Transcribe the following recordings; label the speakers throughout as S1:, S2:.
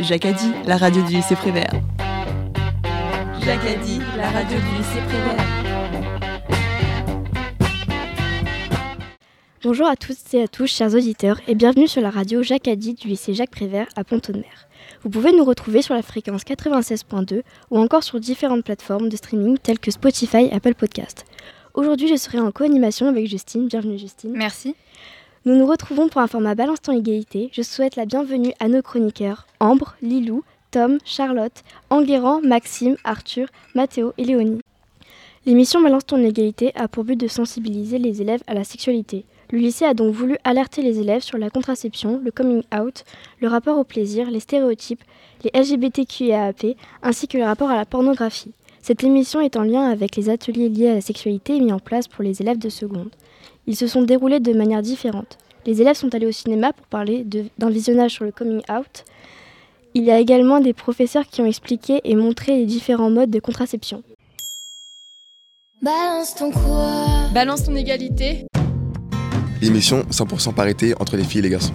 S1: Jacadi, la radio du lycée Prévert.
S2: Jacadi, la radio du lycée Prévert.
S3: Bonjour à toutes et à tous, chers auditeurs, et bienvenue sur la radio Jacadi du lycée Jacques Prévert à Pont-de-Mer. Vous pouvez nous retrouver sur la fréquence 96.2 ou encore sur différentes plateformes de streaming telles que Spotify et Apple Podcast. Aujourd'hui, je serai en co-animation avec Justine. Bienvenue Justine.
S4: Merci.
S3: Nous nous retrouvons pour un format Balance ton égalité. Je souhaite la bienvenue à nos chroniqueurs Ambre, Lilou, Tom, Charlotte, Enguerrand, Maxime, Arthur, Mathéo et Léonie. L'émission Balance ton égalité a pour but de sensibiliser les élèves à la sexualité. Le lycée a donc voulu alerter les élèves sur la contraception, le coming out, le rapport au plaisir, les stéréotypes, les LGBTQIAP, ainsi que le rapport à la pornographie. Cette émission est en lien avec les ateliers liés à la sexualité mis en place pour les élèves de seconde. Ils se sont déroulés de manière différente. Les élèves sont allés au cinéma pour parler d'un visionnage sur le coming out. Il y a également des professeurs qui ont expliqué et montré les différents modes de contraception.
S5: Balance ton quoi?
S4: Balance ton égalité
S6: L'émission 100% parité entre les filles et les garçons.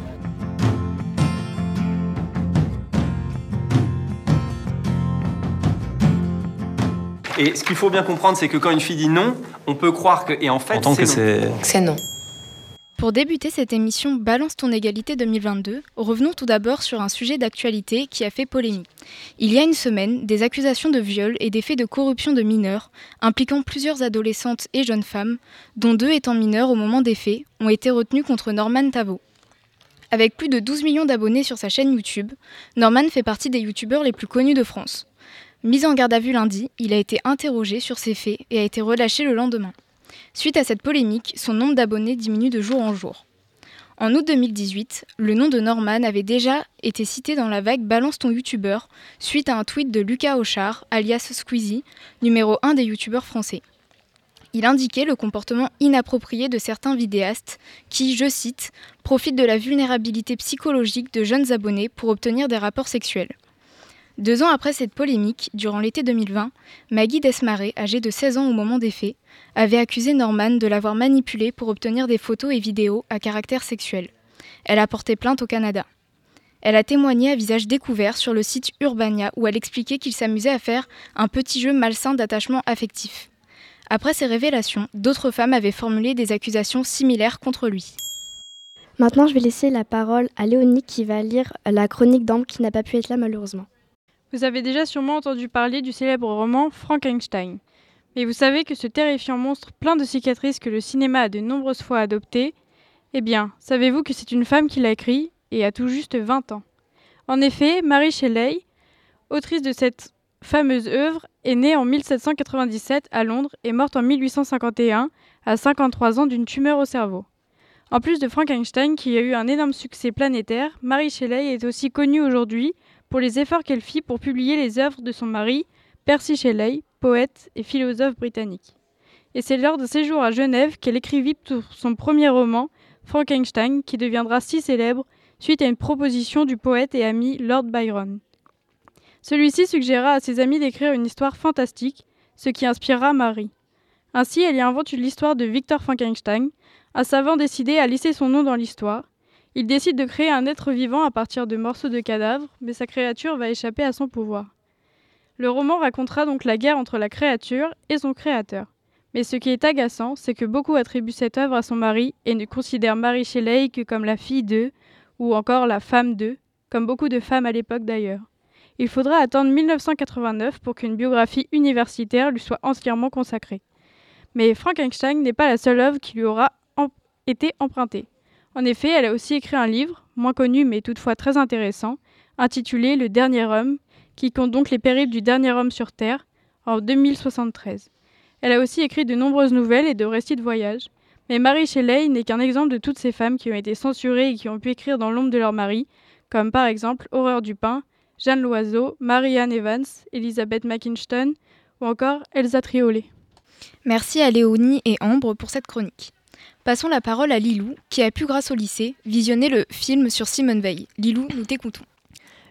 S7: Et ce qu'il faut bien comprendre, c'est que quand une fille dit non, on peut croire que. Et en fait,
S8: c'est non.
S5: C'est non.
S4: Pour débuter cette émission Balance ton égalité 2022, revenons tout d'abord sur un sujet d'actualité qui a fait polémique. Il y a une semaine, des accusations de viol et des faits de corruption de mineurs, impliquant plusieurs adolescentes et jeunes femmes, dont deux étant mineures au moment des faits, ont été retenues contre Norman Tavo. Avec plus de 12 millions d'abonnés sur sa chaîne YouTube, Norman fait partie des youtubeurs les plus connus de France. Mis en garde à vue lundi, il a été interrogé sur ces faits et a été relâché le lendemain. Suite à cette polémique, son nombre d'abonnés diminue de jour en jour. En août 2018, le nom de Norman avait déjà été cité dans la vague Balance ton youtubeur suite à un tweet de Lucas Auchard, alias Squeezie, numéro 1 des youtubeurs français. Il indiquait le comportement inapproprié de certains vidéastes qui, je cite, profitent de la vulnérabilité psychologique de jeunes abonnés pour obtenir des rapports sexuels. Deux ans après cette polémique, durant l'été 2020, Maggie Desmarais, âgée de 16 ans au moment des faits, avait accusé Norman de l'avoir manipulé pour obtenir des photos et vidéos à caractère sexuel. Elle a porté plainte au Canada. Elle a témoigné à visage découvert sur le site Urbania où elle expliquait qu'il s'amusait à faire un petit jeu malsain d'attachement affectif. Après ces révélations, d'autres femmes avaient formulé des accusations similaires contre lui.
S3: Maintenant, je vais laisser la parole à Léonie qui va lire la chronique d'Ambre qui n'a pas pu être là malheureusement.
S9: Vous avez déjà sûrement entendu parler du célèbre roman Frankenstein. Mais vous savez que ce terrifiant monstre plein de cicatrices que le cinéma a de nombreuses fois adopté, eh bien, savez-vous que c'est une femme qui l'a écrit et a tout juste 20 ans En effet, Marie Shelley, autrice de cette fameuse œuvre, est née en 1797 à Londres et morte en 1851 à 53 ans d'une tumeur au cerveau. En plus de Frankenstein, qui a eu un énorme succès planétaire, Marie Shelley est aussi connue aujourd'hui pour les efforts qu'elle fit pour publier les œuvres de son mari, Percy Shelley, poète et philosophe britannique. Et c'est lors de séjours à Genève qu'elle écrivit son premier roman, Frankenstein, qui deviendra si célèbre suite à une proposition du poète et ami Lord Byron. Celui-ci suggéra à ses amis d'écrire une histoire fantastique, ce qui inspirera Marie. Ainsi, elle y invente l'histoire de Victor Frankenstein, un savant décidé à lisser son nom dans l'histoire, il décide de créer un être vivant à partir de morceaux de cadavres, mais sa créature va échapper à son pouvoir. Le roman racontera donc la guerre entre la créature et son créateur. Mais ce qui est agaçant, c'est que beaucoup attribuent cette œuvre à son mari et ne considèrent Marie Shelley que comme la fille d'eux, ou encore la femme d'eux, comme beaucoup de femmes à l'époque d'ailleurs. Il faudra attendre 1989 pour qu'une biographie universitaire lui soit entièrement consacrée. Mais Frankenstein n'est pas la seule œuvre qui lui aura été empruntée. En effet, elle a aussi écrit un livre, moins connu mais toutefois très intéressant, intitulé Le Dernier Homme, qui compte donc les périples du dernier homme sur Terre, en 2073. Elle a aussi écrit de nombreuses nouvelles et de récits de voyage, mais Marie Shelley n'est qu'un exemple de toutes ces femmes qui ont été censurées et qui ont pu écrire dans l'ombre de leur mari, comme par exemple Horreur du pain, Jeanne Loiseau, Marianne Evans, Elizabeth Mackinstone ou encore Elsa Triolet.
S4: Merci à Léonie et Ambre pour cette chronique. Passons la parole à Lilou, qui a pu, grâce au lycée, visionner le film sur Simone Veil. Lilou, nous t'écoutons.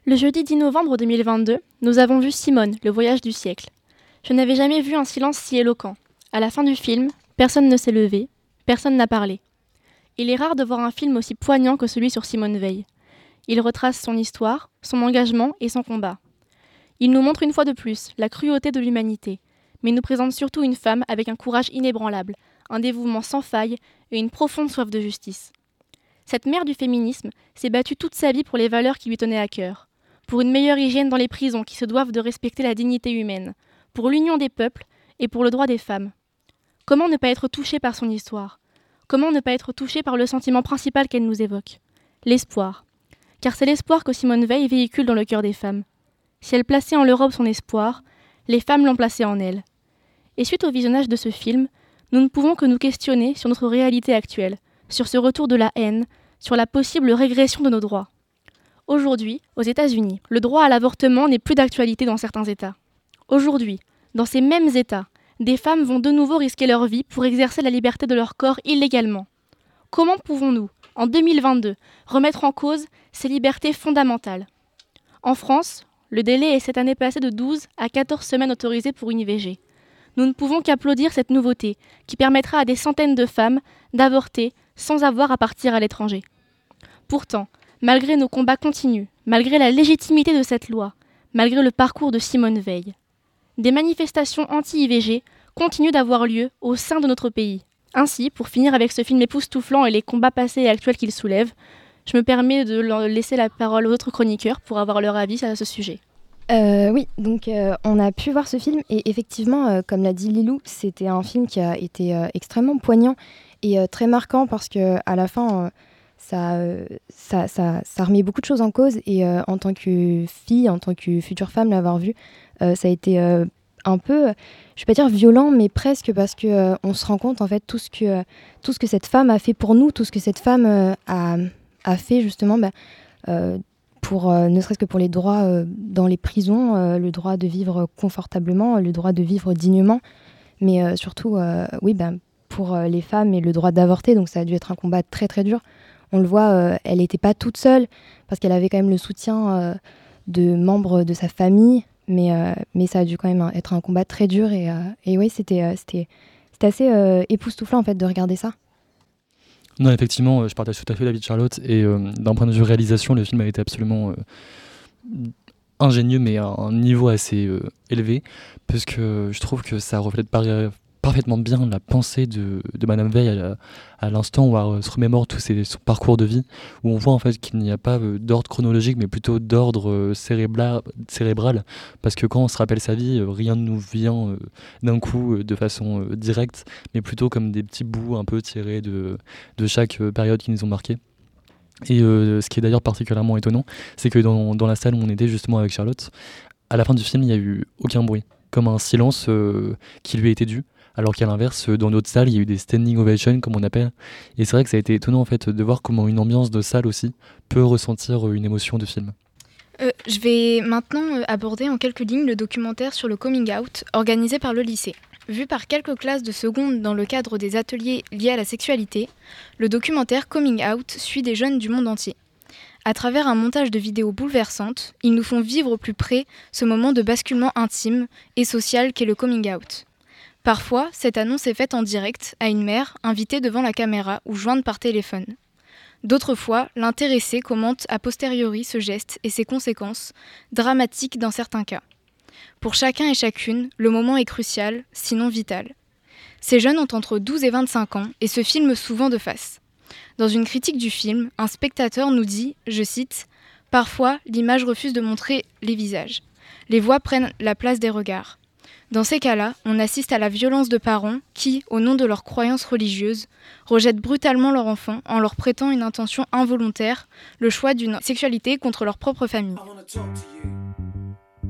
S10: Le jeudi 10 novembre 2022, nous avons vu Simone, le voyage du siècle. Je n'avais jamais vu un silence si éloquent. À la fin du film, personne ne s'est levé, personne n'a parlé. Il est rare de voir un film aussi poignant que celui sur Simone Veil. Il retrace son histoire, son engagement et son combat. Il nous montre une fois de plus la cruauté de l'humanité, mais nous présente surtout une femme avec un courage inébranlable, un dévouement sans faille et une profonde soif de justice. Cette mère du féminisme s'est battue toute sa vie pour les valeurs qui lui tenaient à cœur, pour une meilleure hygiène dans les prisons qui se doivent de respecter la dignité humaine, pour l'union des peuples et pour le droit des femmes. Comment ne pas être touché par son histoire? Comment ne pas être touché par le sentiment principal qu'elle nous évoque? L'espoir. Car c'est l'espoir que Simone Veil véhicule dans le cœur des femmes. Si elle plaçait en l'Europe son espoir, les femmes l'ont placé en elle. Et suite au visionnage de ce film, nous ne pouvons que nous questionner sur notre réalité actuelle, sur ce retour de la haine, sur la possible régression de nos droits. Aujourd'hui, aux États-Unis, le droit à l'avortement n'est plus d'actualité dans certains États. Aujourd'hui, dans ces mêmes États, des femmes vont de nouveau risquer leur vie pour exercer la liberté de leur corps illégalement. Comment pouvons-nous, en 2022, remettre en cause ces libertés fondamentales? En France, le délai est cette année passé de 12 à 14 semaines autorisées pour une IVG. Nous ne pouvons qu'applaudir cette nouveauté qui permettra à des centaines de femmes d'avorter sans avoir à partir à l'étranger. Pourtant, malgré nos combats continus, malgré la légitimité de cette loi, malgré le parcours de Simone Veil, des manifestations anti-IVG continuent d'avoir lieu au sein de notre pays. Ainsi, pour finir avec ce film époustouflant et les combats passés et actuels qu'il soulève, je me permets de laisser la parole aux autres chroniqueurs pour avoir leur avis à ce sujet.
S5: Euh, oui, donc euh, on a pu voir ce film et effectivement, euh, comme l'a dit Lilou, c'était un film qui a été extrêmement poignant et très marquant parce que à la fin, ça, remet beaucoup de choses en cause et en tant que fille, en tant que future femme, l'avoir vu, ça a été un peu, je vais pas dire violent, mais presque parce que on se rend compte en fait tout ce que cette femme a fait pour nous, tout ce que cette femme a, a, fait justement. Bah, euh, ne serait-ce que pour les droits euh, dans les prisons, euh, le droit de vivre confortablement, le droit de vivre dignement, mais surtout, oui, ben, pour les femmes et le droit d'avorter. Donc ça a dû être un combat très très dur. On le voit, elle n'était pas toute seule parce qu'elle avait quand même le soutien de membres de sa famille, mais, mais ça a dû quand même être un combat très dur et, oui, c'était c'était assez époustouflant en fait de regarder ça.
S8: Non, effectivement, euh, je partage tout à fait l'avis de Charlotte. Et euh, d'un point de vue réalisation, le film a été absolument euh, ingénieux, mais à un niveau assez élevé, parce que je trouve que ça reflète parfaitement bien la pensée de, de Madame Veil à, l'instant où elle se remémore tout ses, son parcours de vie, où on voit en fait qu'il n'y a pas euh, d'ordre chronologique, mais plutôt d'ordre euh, cérébral, parce que quand on se rappelle sa vie, euh, rien ne nous vient d'un coup de façon directe, mais plutôt comme des petits bouts un peu tirés de, chaque période qui nous ont marqués. Et ce qui est d'ailleurs particulièrement étonnant, c'est que dans, la salle où on était justement avec Charlotte, à la fin du film, il n'y a eu aucun bruit, comme un silence qui lui été dû alors qu'à l'inverse, dans d'autres salles, il y a eu des standing ovations, comme on appelle. Et c'est vrai que ça a été étonnant en fait de voir comment une ambiance de salle aussi peut ressentir une émotion de film.
S4: Euh, je vais maintenant euh, aborder en quelques lignes le documentaire sur le coming out organisé par le lycée. Vu par quelques classes de seconde dans le cadre des ateliers liés à la sexualité, le documentaire Coming Out suit des jeunes du monde entier. À travers un montage de vidéos bouleversantes, ils nous font vivre au plus près ce moment de basculement intime et social qu'est le coming out. Parfois, cette annonce est faite en direct à une mère invitée devant la caméra ou jointe par téléphone. D'autres fois, l'intéressé commente a posteriori ce geste et ses conséquences, dramatiques dans certains cas. Pour chacun et chacune, le moment est crucial, sinon vital. Ces jeunes ont entre 12 et 25 ans et se filment souvent de face. Dans une critique du film, un spectateur nous dit, je cite, Parfois, l'image refuse de montrer les visages. Les voix prennent la place des regards. Dans ces cas-là, on assiste à la violence de parents qui, au nom de leurs croyances religieuses, rejettent brutalement leur enfant en leur prêtant une intention involontaire, le choix d'une sexualité contre leur propre famille.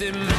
S11: in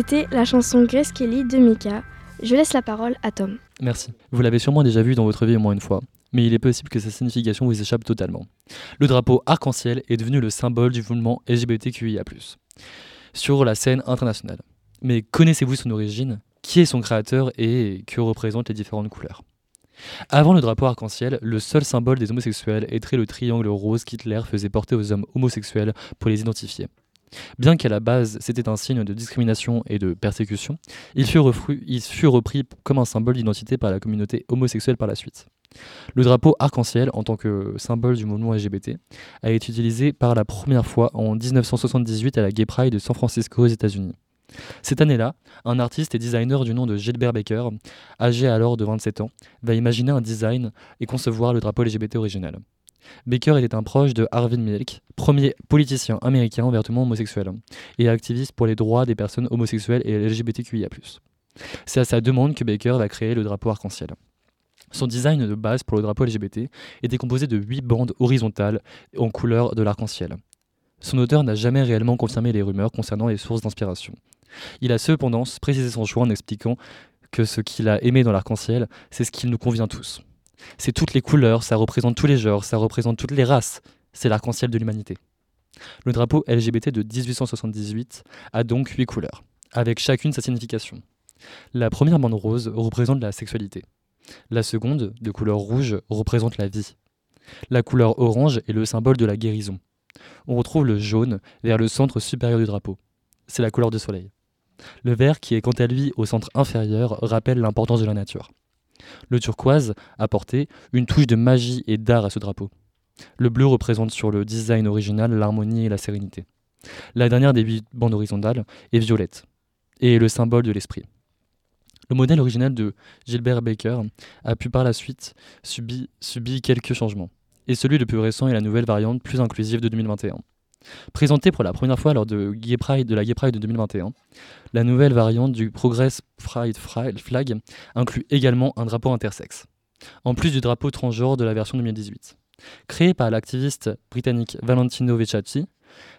S11: C'était la chanson Grace Kelly de Mika. Je laisse la parole à Tom.
S8: Merci. Vous l'avez sûrement déjà vu dans votre vie au moins une fois, mais il est possible que sa signification vous échappe totalement. Le drapeau arc-en-ciel est devenu le symbole du mouvement LGBTQIA+, sur la scène internationale. Mais connaissez-vous son origine? Qui est son créateur et que représentent les différentes couleurs? Avant le drapeau arc-en-ciel, le seul symbole des homosexuels était le triangle rose qu'Hitler faisait porter aux hommes homosexuels pour les identifier. Bien qu'à la base c'était un signe de discrimination et de persécution, il fut, repris comme un symbole d'identité par la communauté homosexuelle par la suite. Le drapeau arc-en-ciel, en tant que symbole du mouvement LGBT, a été utilisé par la première fois en 1978 à la Gay Pride de San Francisco aux États-Unis. Cette année-là, un artiste et designer du nom de Gilbert Baker, âgé alors de 27 ans, va imaginer un design et concevoir le drapeau LGBT original. Baker était un proche de Harvey Milk, premier politicien américain ouvertement homosexuel, et activiste pour les droits des personnes homosexuelles et LGBTQIA. C'est à sa demande que Baker va créer le drapeau arc-en-ciel. Son design de base pour le drapeau LGBT était composé de huit bandes horizontales en couleur de l'arc-en-ciel. Son auteur n'a jamais réellement confirmé les rumeurs concernant les sources d'inspiration. Il a cependant précisé son choix en expliquant que ce qu'il a aimé dans l'arc-en-ciel, c'est ce qui nous convient tous. C'est toutes les couleurs, ça représente tous les genres, ça représente toutes les races. C'est l'arc-en-ciel de l'humanité. Le drapeau LGBT de 1878 a donc huit couleurs, avec chacune sa signification. La première bande rose représente la sexualité. La seconde, de couleur rouge, représente la vie. La couleur orange est le symbole de la guérison. On retrouve le jaune vers le centre supérieur du drapeau. C'est la couleur du soleil. Le vert, qui est quant à lui au centre inférieur, rappelle l'importance de la nature. Le turquoise apportait une touche de magie et d'art à ce drapeau. Le bleu représente sur le design original l'harmonie et la sérénité. La dernière des huit bandes horizontales est violette et est le symbole de l'esprit. Le modèle original de Gilbert Baker a pu par la suite subir quelques changements, et celui le plus récent est la nouvelle variante plus inclusive de 2021. Présentée pour la première fois lors de, la Gay Pride de 2021, la nouvelle variante du Progress Pride Flag inclut également un drapeau intersexe, en plus du drapeau transgenre de la version 2018. Créé par l'activiste britannique Valentino Vecchiati,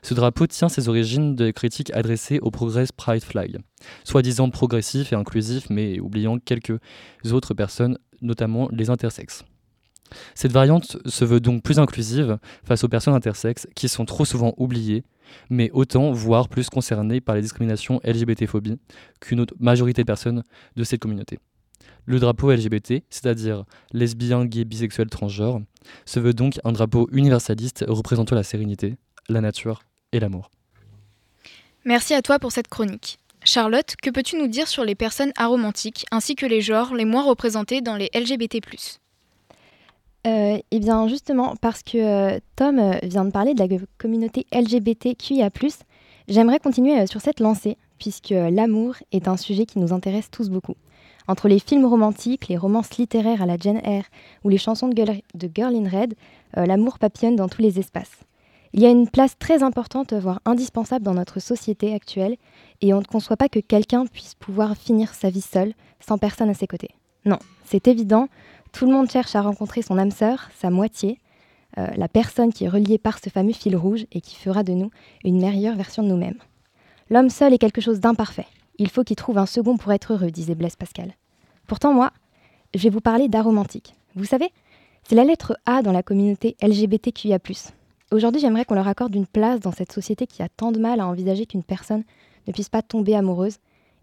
S8: ce drapeau tient ses origines de critiques adressées au Progress Pride Flag, soi-disant progressif et inclusif, mais oubliant quelques autres personnes, notamment les intersexes. Cette variante se veut donc plus inclusive face aux personnes intersexes qui sont trop souvent oubliées, mais autant, voire plus concernées par les discriminations LGBT-phobie qu'une autre majorité de personnes de cette communauté. Le drapeau LGBT, c'est-à-dire lesbien, gay, bisexuel, transgenre, se veut donc un drapeau universaliste représentant la sérénité, la nature et l'amour.
S4: Merci à toi pour cette chronique. Charlotte, que peux-tu nous dire sur les personnes aromantiques ainsi que les genres les moins représentés dans les LGBT
S5: euh, Eh bien justement, parce que euh, Tom euh, vient de parler de la communauté LGBTQIA, j'aimerais continuer sur cette lancée, puisque l'amour est un sujet qui nous intéresse tous beaucoup. Entre les films romantiques, les romances littéraires à la Jane Eyre ou les chansons de Girl, in Red, l'amour papillonne dans tous les espaces. Il y a une place très importante, voire indispensable dans notre société actuelle, et on ne conçoit pas que quelqu'un puisse pouvoir finir sa vie seul, sans personne à ses côtés. Non, c'est évident, tout le monde cherche à rencontrer son âme sœur, sa moitié, euh, la personne qui est reliée par ce fameux fil rouge et qui fera de nous une meilleure version de nous-mêmes. L'homme seul est quelque chose d'imparfait. Il faut qu'il trouve un second pour être heureux, disait Blaise Pascal. Pourtant, moi, je vais vous parler d'aromantique. Vous savez, c'est la lettre A dans la communauté LGBTQIA. Aujourd'hui, j'aimerais qu'on leur accorde une place dans cette société qui a tant de mal à envisager qu'une personne ne puisse pas tomber amoureuse.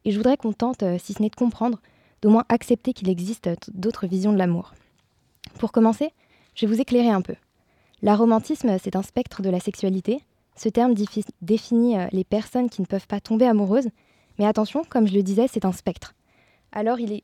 S5: Et je voudrais qu'on tente, euh, si ce n'est de comprendre, d'au moins accepter qu'il existe d'autres visions de l'amour. Pour commencer, je vais vous éclairer un peu. L'aromantisme, c'est un spectre de la sexualité. Ce terme définit euh, les personnes qui ne peuvent pas tomber amoureuses. Mais attention, comme je le disais, c'est un spectre. Alors il,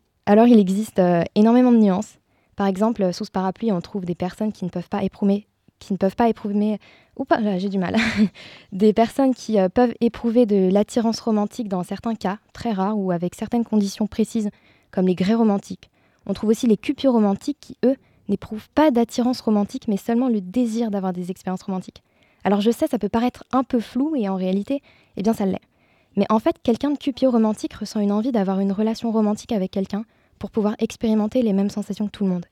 S5: existe euh, énormément de nuances. Par exemple, sous ce parapluie, on trouve des personnes qui ne peuvent pas éprouver, qui ne peuvent pas éprouver, ou j'ai du mal, des personnes qui euh, peuvent éprouver de l'attirance romantique dans certains cas, très rares, ou avec certaines conditions précises, comme les grès romantiques. On trouve aussi les cupieux romantiques qui, eux, n'éprouvent pas d'attirance romantique, mais seulement le désir d'avoir des expériences romantiques. Alors je sais, ça peut paraître un peu flou, et en réalité, eh bien ça l'est. Mais en fait, quelqu'un de cupieux romantique ressent une envie d'avoir une relation romantique avec quelqu'un pour pouvoir expérimenter les mêmes sensations que tout le monde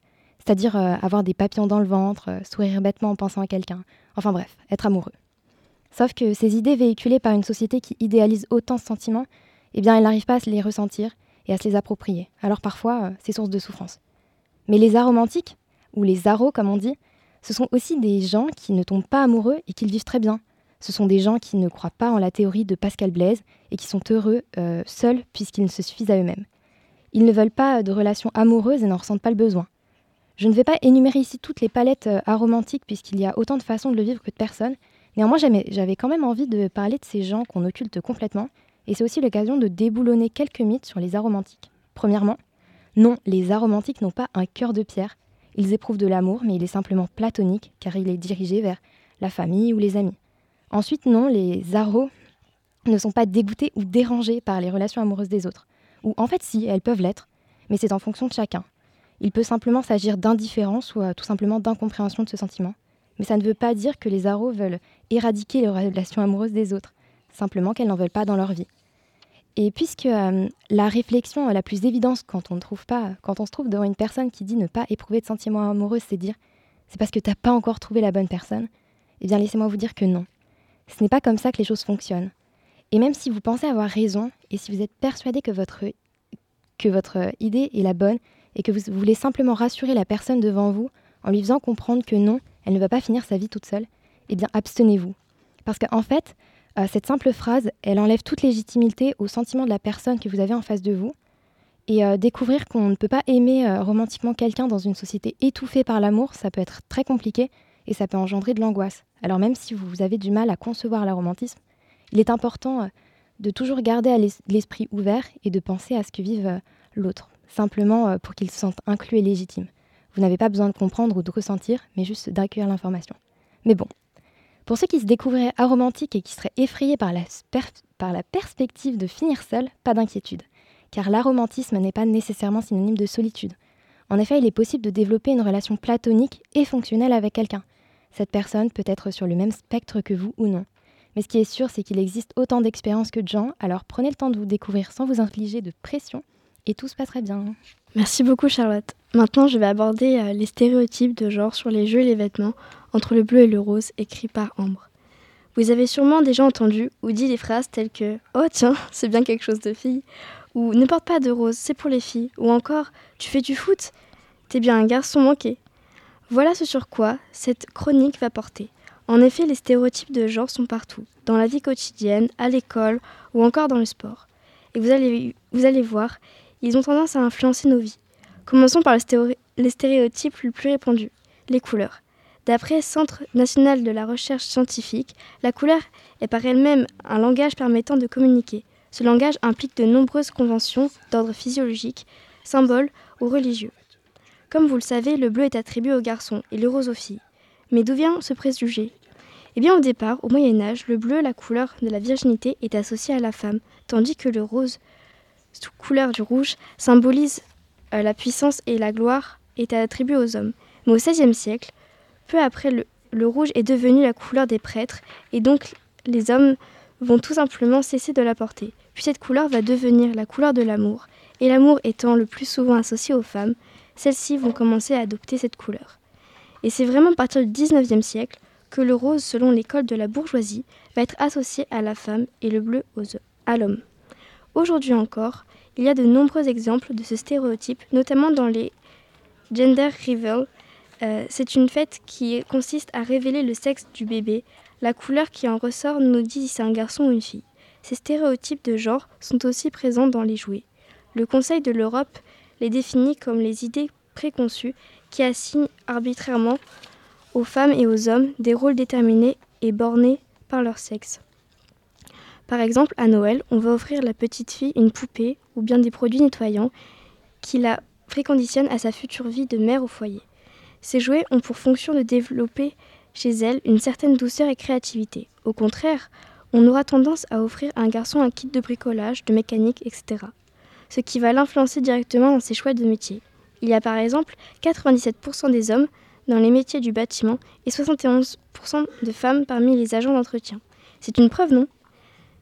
S5: c'est-à-dire euh, avoir des papillons dans le ventre, euh, sourire bêtement en pensant à quelqu'un, enfin bref, être amoureux. Sauf que ces idées véhiculées par une société qui idéalise autant ce sentiment, eh bien, elle n'arrive pas à se les ressentir et à se les approprier. Alors parfois, euh, c'est source de souffrance. Mais les aromantiques, ou les aros comme on dit, ce sont aussi des gens qui ne tombent pas amoureux et qui vivent très bien. Ce sont des gens qui ne croient pas en la théorie de Pascal Blaise et qui sont heureux seuls puisqu'ils ne se suffisent à eux-mêmes. Ils ne veulent pas de relations amoureuses et n'en ressentent pas le besoin. Je ne vais pas énumérer ici toutes les palettes euh, aromantiques puisqu'il y a autant de façons de le vivre que de personnes. Néanmoins, j'avais quand même envie de parler de ces gens qu'on occulte complètement. Et c'est aussi l'occasion de déboulonner quelques mythes sur les aromantiques. Premièrement, non, les aromantiques n'ont pas un cœur de pierre. Ils éprouvent de l'amour, mais il est simplement platonique car il est dirigé vers la famille ou les amis. Ensuite, non, les aros ne sont pas dégoûtés ou dérangés par les relations amoureuses des autres. Ou en fait, si, elles peuvent l'être, mais c'est en fonction de chacun. Il peut simplement s'agir d'indifférence ou tout simplement d'incompréhension de ce sentiment. Mais ça ne veut pas dire que les aros veulent éradiquer les relations amoureuses des autres, simplement qu'elles n'en veulent pas dans leur vie. Et puisque euh, la réflexion la plus évidente quand on, ne trouve pas, quand on se trouve devant une personne qui dit ne pas éprouver de sentiments amoureux, c'est dire c'est parce que tu n'as pas encore trouvé la bonne personne, eh bien laissez-moi vous dire que non. Ce n'est pas comme ça que les choses fonctionnent. Et même si vous pensez avoir raison, et si vous êtes persuadé que votre, que votre idée est la bonne, et que vous voulez simplement rassurer la personne devant vous en lui faisant comprendre que non, elle ne va pas finir sa vie toute seule, eh bien abstenez-vous. Parce qu'en fait, euh, cette simple phrase, elle enlève toute légitimité au sentiment de la personne que vous avez en face de vous. Et euh, découvrir qu'on ne peut pas aimer euh, romantiquement quelqu'un dans une société étouffée par l'amour, ça peut être très compliqué et ça peut engendrer de l'angoisse. Alors même si vous avez du mal à concevoir le romantisme, il est important de toujours garder l'esprit ouvert et de penser à ce que vive l'autre simplement pour qu'ils se sentent inclus et légitimes. Vous n'avez pas besoin de comprendre ou de ressentir, mais juste d'accueillir l'information. Mais bon, pour ceux qui se découvriraient aromantiques et qui seraient effrayés par la, perspective de finir seul, pas d'inquiétude, car l'aromantisme n'est pas nécessairement synonyme de solitude. En effet, il est possible de développer une relation platonique et fonctionnelle avec quelqu'un. Cette personne peut être sur le même spectre que vous ou non. Mais ce qui est sûr, c'est qu'il existe autant d'expériences que de gens, alors prenez le temps de vous découvrir sans vous infliger de pression et tout se passerait bien.
S3: Merci beaucoup Charlotte. Maintenant, je vais aborder euh, les stéréotypes de genre sur les jeux et les vêtements entre le bleu et le rose écrits par Ambre. Vous avez sûrement déjà entendu ou dit des phrases telles que Oh tiens, c'est bien quelque chose de fille ou Ne porte pas de rose, c'est pour les filles ou encore Tu fais du foot T'es bien un garçon manqué. Voilà ce sur quoi cette chronique va porter. En effet, les stéréotypes de genre sont partout, dans la vie quotidienne, à l'école ou encore dans le sport. Et vous allez, vous allez voir, ils ont tendance à influencer nos vies. Commençons par les stéréotypes les plus répandus, les couleurs. D'après Centre national de la recherche scientifique, la couleur est par elle-même un langage permettant de communiquer. Ce langage implique de nombreuses conventions d'ordre physiologique, symboles ou religieux. Comme vous le savez, le bleu est attribué aux garçons et le rose aux filles. Mais d'où vient ce préjugé? Eh bien au départ, au Moyen Âge, le bleu, la couleur de la virginité, est associé à la femme, tandis que le rose, sous couleur du rouge, symbolise euh, la puissance et la gloire, est attribué aux hommes. Mais au XVIe siècle, peu après, le, rouge est devenu la couleur des prêtres, et donc les hommes vont tout simplement cesser de la porter. Puis cette couleur va devenir la couleur de l'amour, et l'amour étant le plus souvent associé aux femmes, celles-ci vont commencer à adopter cette couleur. Et c'est vraiment à partir du XIXe siècle que le rose, selon l'école de la bourgeoisie, va être associé à la femme et le bleu à l'homme. Aujourd'hui encore, il y a de nombreux exemples de ce stéréotype, notamment dans les gender reveal. Euh, c'est une fête qui consiste à révéler le sexe du bébé. La couleur qui en ressort nous dit si c'est un garçon ou une fille. Ces stéréotypes de genre sont aussi présents dans les jouets. Le Conseil de l'Europe les définit comme les idées préconçues qui assignent arbitrairement aux femmes et aux hommes des rôles déterminés et bornés par leur sexe. Par exemple, à Noël, on va offrir à la petite fille une poupée ou bien des produits nettoyants qui la préconditionnent à sa future vie de mère au foyer. Ces jouets ont pour fonction de développer chez elle une certaine douceur et créativité. Au contraire, on aura tendance à offrir à un garçon un kit de bricolage, de mécanique, etc ce qui va l'influencer directement dans ses choix de métier. Il y a par exemple 97% des hommes dans les métiers du bâtiment et 71% de femmes parmi les agents d'entretien. C'est une preuve, non?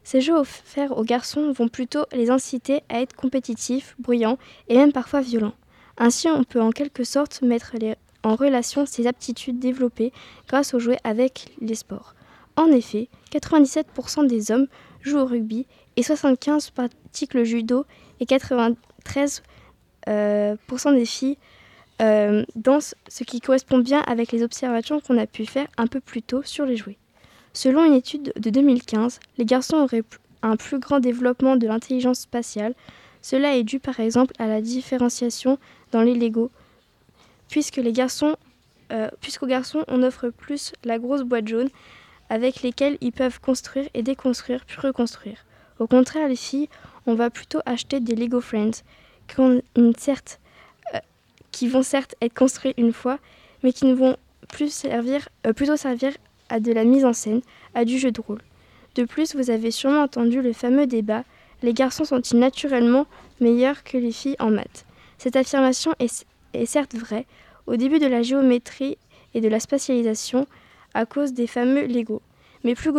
S3: Ces jeux offerts aux garçons vont plutôt les inciter à être compétitifs, bruyants et même parfois violents. Ainsi, on peut en quelque sorte mettre en relation ces aptitudes développées grâce aux jouets avec les sports. En effet, 97% des hommes jouent au rugby et 75% pratiquent le judo et 93% euh, des filles euh, dansent, ce qui correspond bien avec les observations qu'on a pu faire un peu plus tôt sur les jouets. Selon une étude de 2015, les garçons auraient un plus grand développement de l'intelligence spatiale. Cela est dû par exemple à la différenciation dans les Lego, puisque les euh, puisqu'aux garçons on offre plus la grosse boîte jaune avec lesquelles ils peuvent construire et déconstruire puis reconstruire. Au contraire, les filles, on va plutôt acheter des Lego Friends euh, qui vont certes être construits une fois, mais qui ne vont plus servir, euh, plutôt servir à de la mise en scène, à du jeu de rôle. De plus, vous avez sûrement entendu le fameux débat les garçons sont-ils naturellement meilleurs que les filles en maths? Cette affirmation est, est certes vraie au début de la géométrie et de la spatialisation à cause des fameux Lego mais plus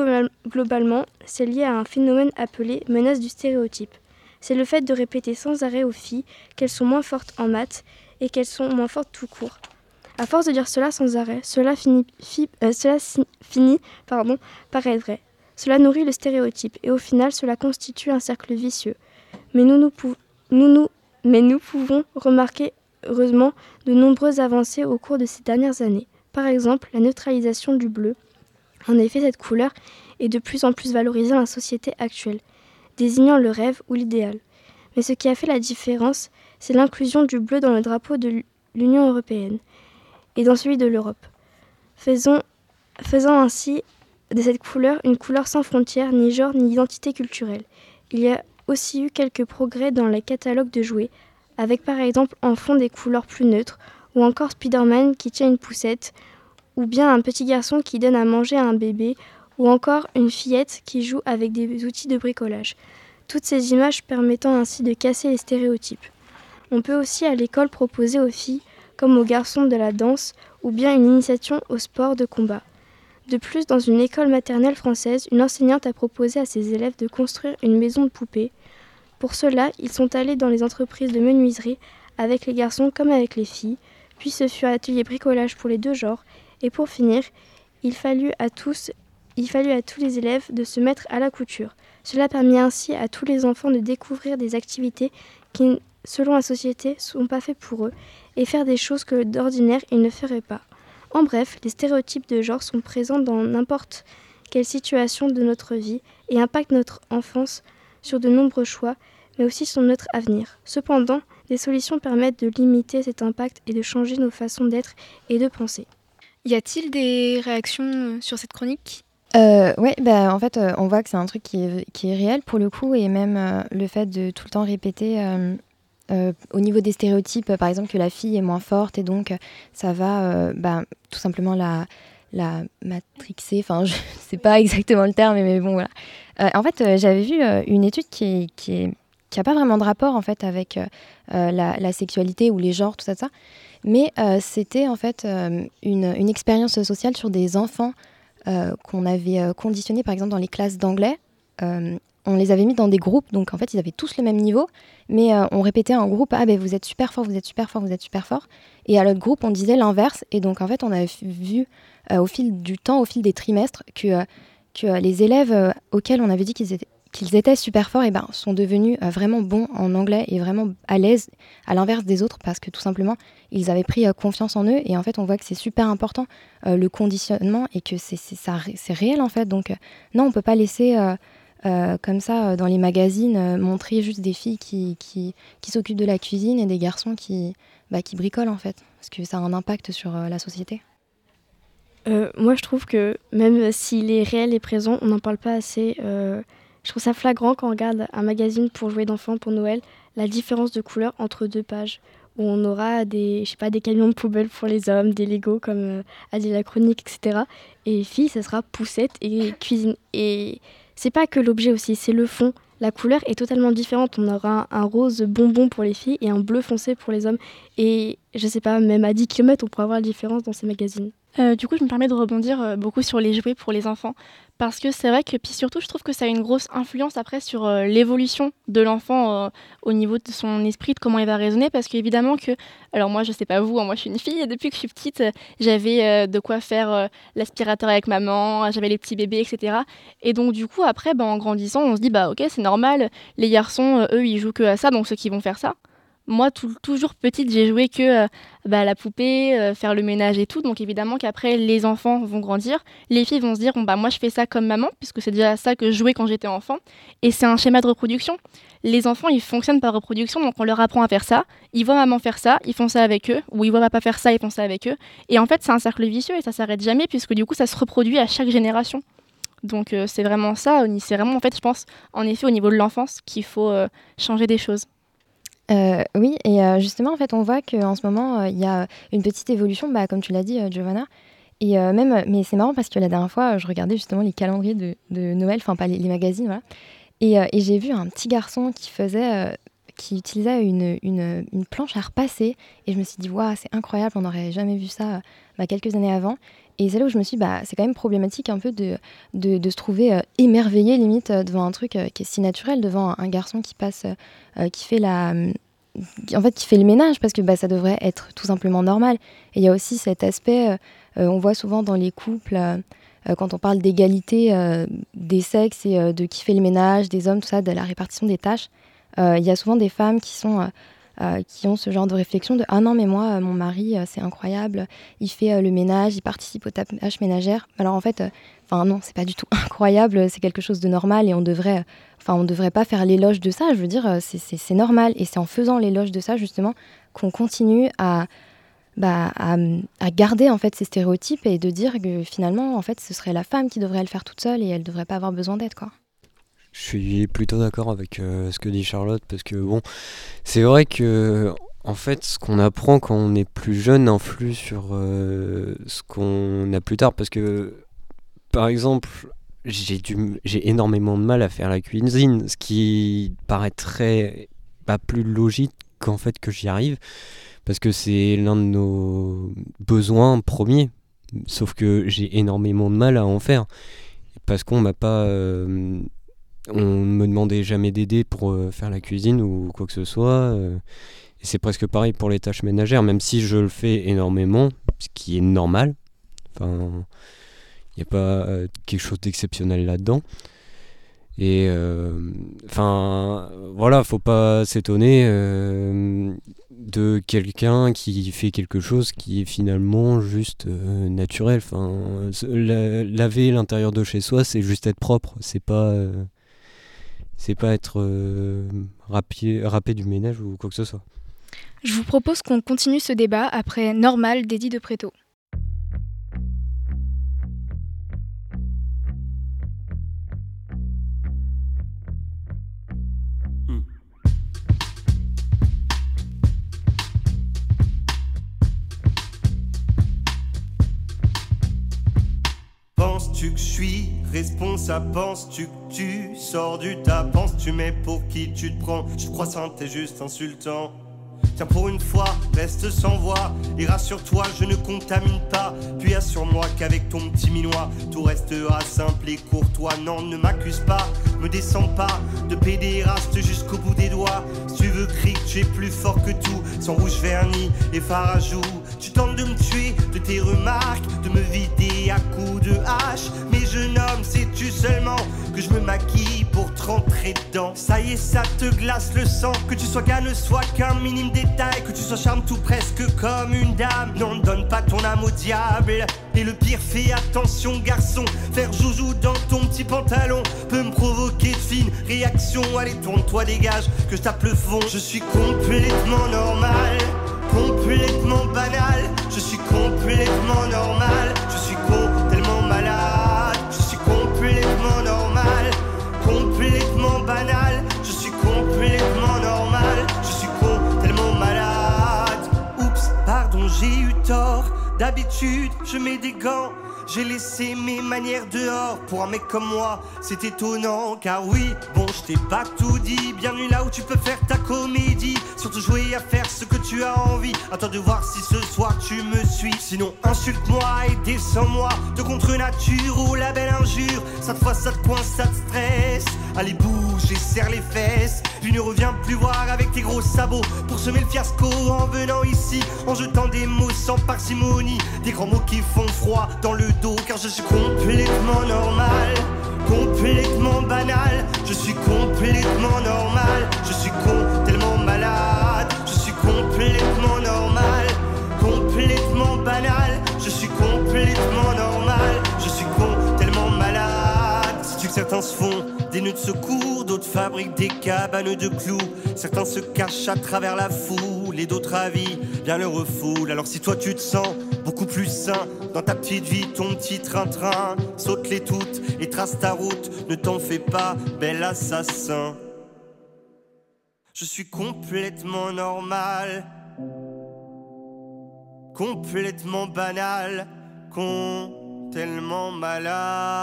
S3: globalement, c'est lié à un phénomène appelé menace du stéréotype. C'est le fait de répéter sans arrêt aux filles qu'elles sont moins fortes en maths et qu'elles sont moins fortes tout court. À force de dire cela sans arrêt, cela finit, euh, finit pardon, par être vrai. Cela nourrit le stéréotype et au final cela constitue un cercle vicieux. Mais nous, mais nous pouvons remarquer heureusement de nombreuses avancées au cours de ces dernières années. Par exemple, la neutralisation du bleu, en effet, cette couleur est de plus en plus valorisée dans la société actuelle, désignant le rêve ou l'idéal. Mais ce qui a fait la différence, c'est l'inclusion du bleu dans le drapeau de l'Union européenne et dans celui de l'Europe, faisant, faisant ainsi de cette couleur une couleur sans frontières, ni genre, ni identité culturelle. Il y a aussi eu quelques progrès dans les catalogues de jouets, avec par exemple en fond des couleurs plus neutres, ou encore Spider-Man qui tient une poussette, ou bien un petit garçon qui donne à manger à un bébé, ou encore une fillette qui joue avec des outils de bricolage. Toutes ces images permettant ainsi de casser les stéréotypes. On peut aussi à l'école proposer aux filles, comme aux garçons, de la danse ou bien une initiation au sport de combat. De plus, dans une école maternelle française, une enseignante a proposé à ses élèves de construire une maison de poupées. Pour cela, ils sont allés dans les entreprises de menuiserie avec les garçons comme avec les filles, puis ce fut un atelier bricolage pour les deux genres, et pour finir, il fallut à tous, il fallut à tous les élèves de se mettre à la couture. Cela permit ainsi à tous les enfants de découvrir des activités qui, selon la société, ne sont pas faites pour eux et faire des choses que d'ordinaire ils ne feraient pas. En bref, les stéréotypes de genre sont présents dans n'importe quelle situation de notre vie et impactent notre enfance sur de nombreux choix, mais aussi sur notre avenir. Cependant, des solutions permettent de limiter cet impact et de changer nos façons d'être et de penser.
S4: Y a-t-il des réactions euh, sur cette chronique?
S5: Euh, Ouais, bah, en fait, on voit que c'est un truc qui est, qui est réel pour le coup, et même le fait de tout le temps répéter au niveau des stéréotypes, par exemple, que la fille est moins forte, et donc ça va bah, tout simplement la, la matrixer, enfin, je sais pas exactement le terme, mais, bon, voilà. en fait, j'avais vu une étude qui qui n'a pas vraiment de rapport en fait avec la, sexualité ou les genres, tout ça, ça. Mais euh, c'était en fait euh, une, expérience sociale sur des enfants euh, qu'on avait conditionnés, par exemple, dans les classes d'anglais. On les avait mis dans des groupes, donc en fait, ils avaient tous le même niveau, mais on répétait un groupe Ah, ben vous êtes super fort, vous êtes super fort, vous êtes super fort. Et à l'autre groupe, on disait l'inverse. Et donc, en fait, on avait vu au fil du temps, au fil des trimestres, que, que les élèves auxquels on avait dit qu'ils étaient super forts et ben, sont devenus euh, vraiment bons en anglais et vraiment à l'aise à l'inverse des autres parce que tout simplement ils avaient pris euh, confiance en eux et en fait on voit que c'est super important euh, le conditionnement et que c'est c'est réel en fait donc non on peut pas laisser comme ça dans les magazines montrer juste des filles qui, qui, s'occupent de la cuisine et des garçons qui, bah, qui bricolent en fait parce que ça a un impact sur la société.
S3: moi, je trouve que même s'il est réel et présent, on n'en parle pas assez. Je trouve ça flagrant quand on regarde un magazine pour jouer d'enfants pour Noël, la différence de couleur entre deux pages où on aura des, je sais pas, des camions de poubelle pour les hommes, des Lego comme euh, a dit la chronique, etc. Et filles, ça sera poussette et cuisine. Et c'est pas que l'objet aussi, c'est le fond. La couleur est totalement différente. On aura un, rose bonbon pour les filles et un bleu foncé pour les hommes. Et je sais pas, même à 10 km, on pourra voir la différence dans ces magazines.
S10: Euh, du coup, je me permets de rebondir euh, beaucoup sur les jouets pour les enfants. Parce que c'est vrai que puis surtout je trouve que ça a une grosse influence après sur euh, l'évolution de l'enfant au niveau de son esprit de comment il va raisonner. Parce qu'évidemment que alors moi je sais pas vous hein, moi je suis une fille et depuis que je suis petite j'avais de quoi faire l'aspirateur avec maman j'avais les petits bébés etc et donc du coup après ben, en grandissant on se dit bah ok c'est normal les garçons eux ils jouent que à ça donc ceux qui vont faire ça moi, toujours petite, j'ai joué que euh, bah, la poupée, euh, faire le ménage et tout. Donc évidemment qu'après, les enfants vont grandir. Les filles vont se dire, bon, bah, moi, je fais ça comme maman, puisque c'est déjà ça que je jouais quand j'étais enfant. Et c'est un schéma de reproduction. Les enfants, ils fonctionnent par reproduction, donc on leur apprend à faire ça. Ils voient maman faire ça, ils font ça avec eux. Ou ils voient papa faire ça, ils font ça avec eux. Et en fait, c'est un cercle vicieux et ça s'arrête jamais, puisque du coup, ça se reproduit à chaque génération. Donc euh, c'est vraiment ça, c'est vraiment en fait je pense en effet au niveau de l'enfance qu'il faut changer des choses.
S5: Euh, oui, et euh, justement, en fait, on voit qu'en ce moment, euh, il y a une petite évolution, bah, comme tu l'as dit, Giovanna. Et même, mais c'est marrant parce que la dernière fois, je regardais justement les calendriers de, Noël, enfin pas les, magazines, voilà. Et, j'ai vu un petit garçon qui faisait, qui utilisait une, une, une, planche à repasser. Et je me suis dit, waouh, c'est incroyable, on n'aurait jamais vu ça bah, quelques années avant. Et c'est là où je me suis dit, bah, c'est quand même problématique un peu de, de, se trouver émerveillé limite devant un truc qui est si naturel, devant un, garçon qui passe, qui fait la en fait, qui fait le ménage parce que bah, ça devrait être tout simplement normal. Et il y a aussi cet aspect, euh, euh, on voit souvent dans les couples, euh, quand on parle d'égalité des sexes et de qui fait le ménage, des hommes, tout ça, de la répartition des tâches, il y a souvent des femmes qui sont qui ont ce genre de réflexion de ah non mais moi mon mari c'est incroyable il fait le ménage il participe aux tâches ménagères alors en fait enfin non c'est pas du tout incroyable c'est quelque chose de normal et on devrait Enfin, on devrait pas faire l'éloge de ça. Je veux dire, c'est normal. Et c'est en faisant l'éloge de ça, justement, qu'on continue à, bah, à, garder en fait ces stéréotypes et de dire que finalement, en fait, ce serait la femme qui devrait le faire toute seule et elle devrait pas avoir besoin d'aide, quoi.
S12: Je suis plutôt d'accord avec euh, ce que dit Charlotte parce que bon, c'est vrai que en fait, ce qu'on apprend quand on est plus jeune influe sur euh, ce qu'on a plus tard. Parce que par exemple, j'ai j'ai énormément de mal à faire la cuisine, ce qui paraîtrait pas plus logique qu'en fait que j'y arrive, parce que c'est l'un de nos besoins premiers. Sauf que j'ai énormément de mal à en faire, parce qu'on m'a pas, euh, on ne me demandait jamais d'aider pour euh, faire la cuisine ou quoi que ce soit. Euh, et c'est presque pareil pour les tâches ménagères, même si je le fais énormément, ce qui est normal. Enfin il n'y a pas euh, quelque chose d'exceptionnel là-dedans. Et enfin, voilà, faut pas s'étonner de quelqu'un qui fait quelque chose qui est finalement juste naturel. Enfin, laver l'intérieur de chez soi, c'est juste être propre. C'est pas, c'est pas être euh, rappé, rappé, du ménage ou quoi que ce soit.
S4: Je vous propose qu'on continue ce débat après Normal d'Eddie de Préto.
S13: Penses-tu que je suis responsable Penses-tu sors du tas? Penses-tu mais pour qui tu te prends? Je crois ça t'es juste insultant Tiens pour une fois, reste sans voix. Et rassure-toi, je ne contamine pas. Puis assure-moi qu'avec ton petit minois Tout restera simple et courtois. Non, ne m'accuse pas, me descends pas De pédéraste jusqu'au bout des doigts. Si tu veux crier que tu es plus fort que tout Sans rouge vernis et farajou Tu tentes de me tuer de tes remarques De me vider à coups de hache homme, sais-tu seulement Que je me maquille pour te rentrer dedans? Ça y est, ça te glace le sang. Que tu sois gars ne soit qu'un minime détail. Que tu sois charme tout presque comme une dame. Non, ne donne pas ton âme au diable. Et le pire, fais attention garçon. Faire joujou dans ton petit pantalon Peut me provoquer de fines réactions. Allez, tourne-toi, dégage, que je tape le fond. Je suis complètement normal. Complètement banal. Je suis complètement normal Complètement banal. Je suis complètement normal. Je suis con, tellement malade. Oups, pardon, j'ai eu tort. D'habitude, je mets des gants j'ai laissé mes manières dehors pour un mec comme moi, c'est étonnant car oui, bon je t'ai pas tout dit, bienvenue là où tu peux faire ta comédie, surtout jouer à faire ce que tu as envie, attends de voir si ce soir tu me suis, sinon insulte-moi et descends-moi. De contre nature ou la belle injure, cette fois ça te coince, ça te stresse, allez bouge et serre les fesses, puis ne reviens plus voir avec tes gros sabots. Pour semer le fiasco en venant ici, en jetant des mots sans parcimonie, des grands mots qui font froid dans le car je suis complètement normal, complètement banal, je suis complètement normal, je suis con, tellement malade, je suis complètement normal, complètement banal, je suis complètement normal, je suis con, tellement malade. Sais-tu que certains se font des nœuds de secours, d'autres fabriquent des cabanes de clous, certains se cachent à travers la foule et d'autres avis bien le refoulent. Alors si toi tu te sens beaucoup plus sain dans ta petite vie, ton petit train-train. Saute-les toutes et trace ta route, ne t'en fais pas, bel assassin. Je suis complètement normal, complètement banal, con, malade.